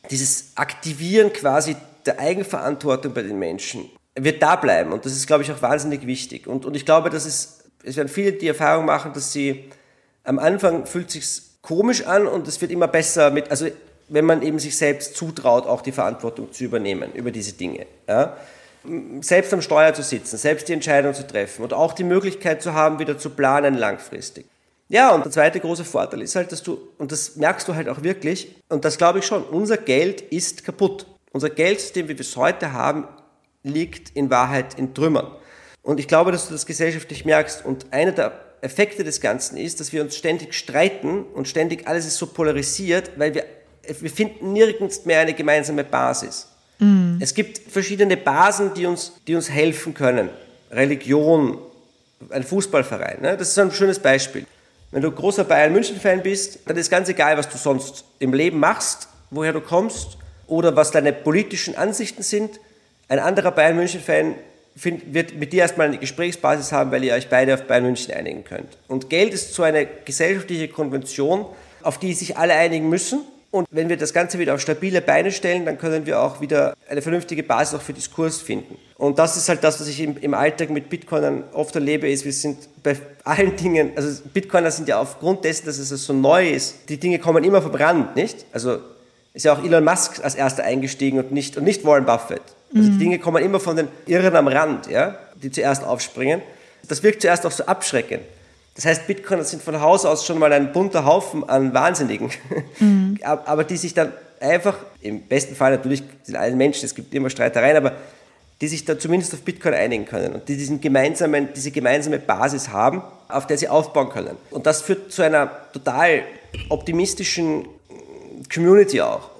dieses Aktivieren quasi der Eigenverantwortung bei den Menschen wird da bleiben. Und das ist, glaube ich, auch wahnsinnig wichtig. Und, und ich glaube, dass es, es werden viele die Erfahrung machen, dass sie am Anfang fühlt sich komisch an und es wird immer besser mit, also wenn man eben sich selbst zutraut, auch die Verantwortung zu übernehmen über diese Dinge. Ja? Selbst am Steuer zu sitzen, selbst die Entscheidung zu treffen und auch die Möglichkeit zu haben, wieder zu planen langfristig. Ja, und der zweite große Vorteil ist halt, dass du, und das merkst du halt auch wirklich, und das glaube ich schon, unser Geld ist kaputt. Unser Geldsystem, wie wir es heute haben, liegt in Wahrheit in Trümmern. Und ich glaube, dass du das gesellschaftlich merkst. Und einer der Effekte des Ganzen ist, dass wir uns ständig streiten und ständig alles ist so polarisiert, weil wir, wir finden nirgends mehr eine gemeinsame Basis. Mhm. Es gibt verschiedene Basen, die uns, die uns helfen können. Religion, ein Fußballverein, ne? das ist ein schönes Beispiel. Wenn du großer Bayern München-Fan bist, dann ist ganz egal, was du sonst im Leben machst, woher du kommst oder was deine politischen Ansichten sind. Ein anderer Bayern München-Fan wird mit dir erstmal eine Gesprächsbasis haben, weil ihr euch beide auf Bayern München einigen könnt. Und Geld ist so eine gesellschaftliche Konvention, auf die sich alle einigen müssen und wenn wir das Ganze wieder auf stabile Beine stellen, dann können wir auch wieder eine vernünftige Basis auch für Diskurs finden. Und das ist halt das, was ich im, im Alltag mit Bitcoinern oft erlebe, ist, wir sind bei allen Dingen, also Bitcoiner sind ja aufgrund dessen, dass es so neu ist, die Dinge kommen immer vom Rand, nicht? Also ist ja auch Elon Musk als erster eingestiegen und nicht, und nicht Warren Buffett. Also mhm. die Dinge kommen immer von den Irren am Rand, ja, die zuerst aufspringen. Das wirkt zuerst auch so abschreckend. Das heißt, Bitcoiner sind von Haus aus schon mal ein bunter Haufen an Wahnsinnigen, mhm. aber die sich dann einfach, im besten Fall natürlich sind alle Menschen, es gibt immer Streitereien, aber die sich da zumindest auf Bitcoin einigen können und die diesen gemeinsamen, diese gemeinsame Basis haben, auf der sie aufbauen können. Und das führt zu einer total optimistischen Community auch.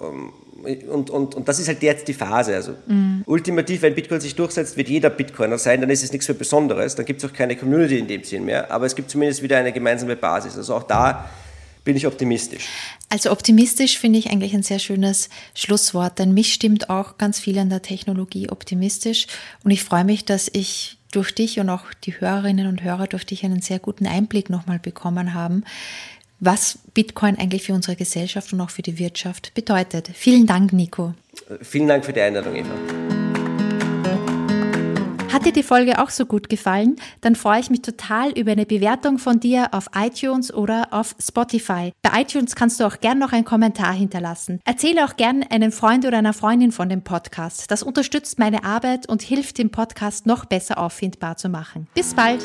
Und, und, und das ist halt jetzt die Phase. Also mhm. ultimativ, wenn Bitcoin sich durchsetzt, wird jeder Bitcoiner sein, dann ist es nichts mehr Besonderes, dann gibt es auch keine Community in dem Sinn mehr, aber es gibt zumindest wieder eine gemeinsame Basis. Also auch da bin ich optimistisch. Also optimistisch finde ich eigentlich ein sehr schönes Schlusswort, denn mich stimmt auch ganz viel an der Technologie optimistisch und ich freue mich, dass ich durch dich und auch die Hörerinnen und Hörer durch dich einen sehr guten Einblick nochmal bekommen haben, was Bitcoin eigentlich für unsere Gesellschaft und auch für die Wirtschaft bedeutet. Vielen Dank, Nico. Vielen Dank für die Einladung, Eva. Hat dir die Folge auch so gut gefallen? Dann freue ich mich total über eine Bewertung von dir auf iTunes oder auf Spotify. Bei iTunes kannst du auch gern noch einen Kommentar hinterlassen. Erzähle auch gern einem Freund oder einer Freundin von dem Podcast. Das unterstützt meine Arbeit und hilft dem Podcast noch besser auffindbar zu machen. Bis bald!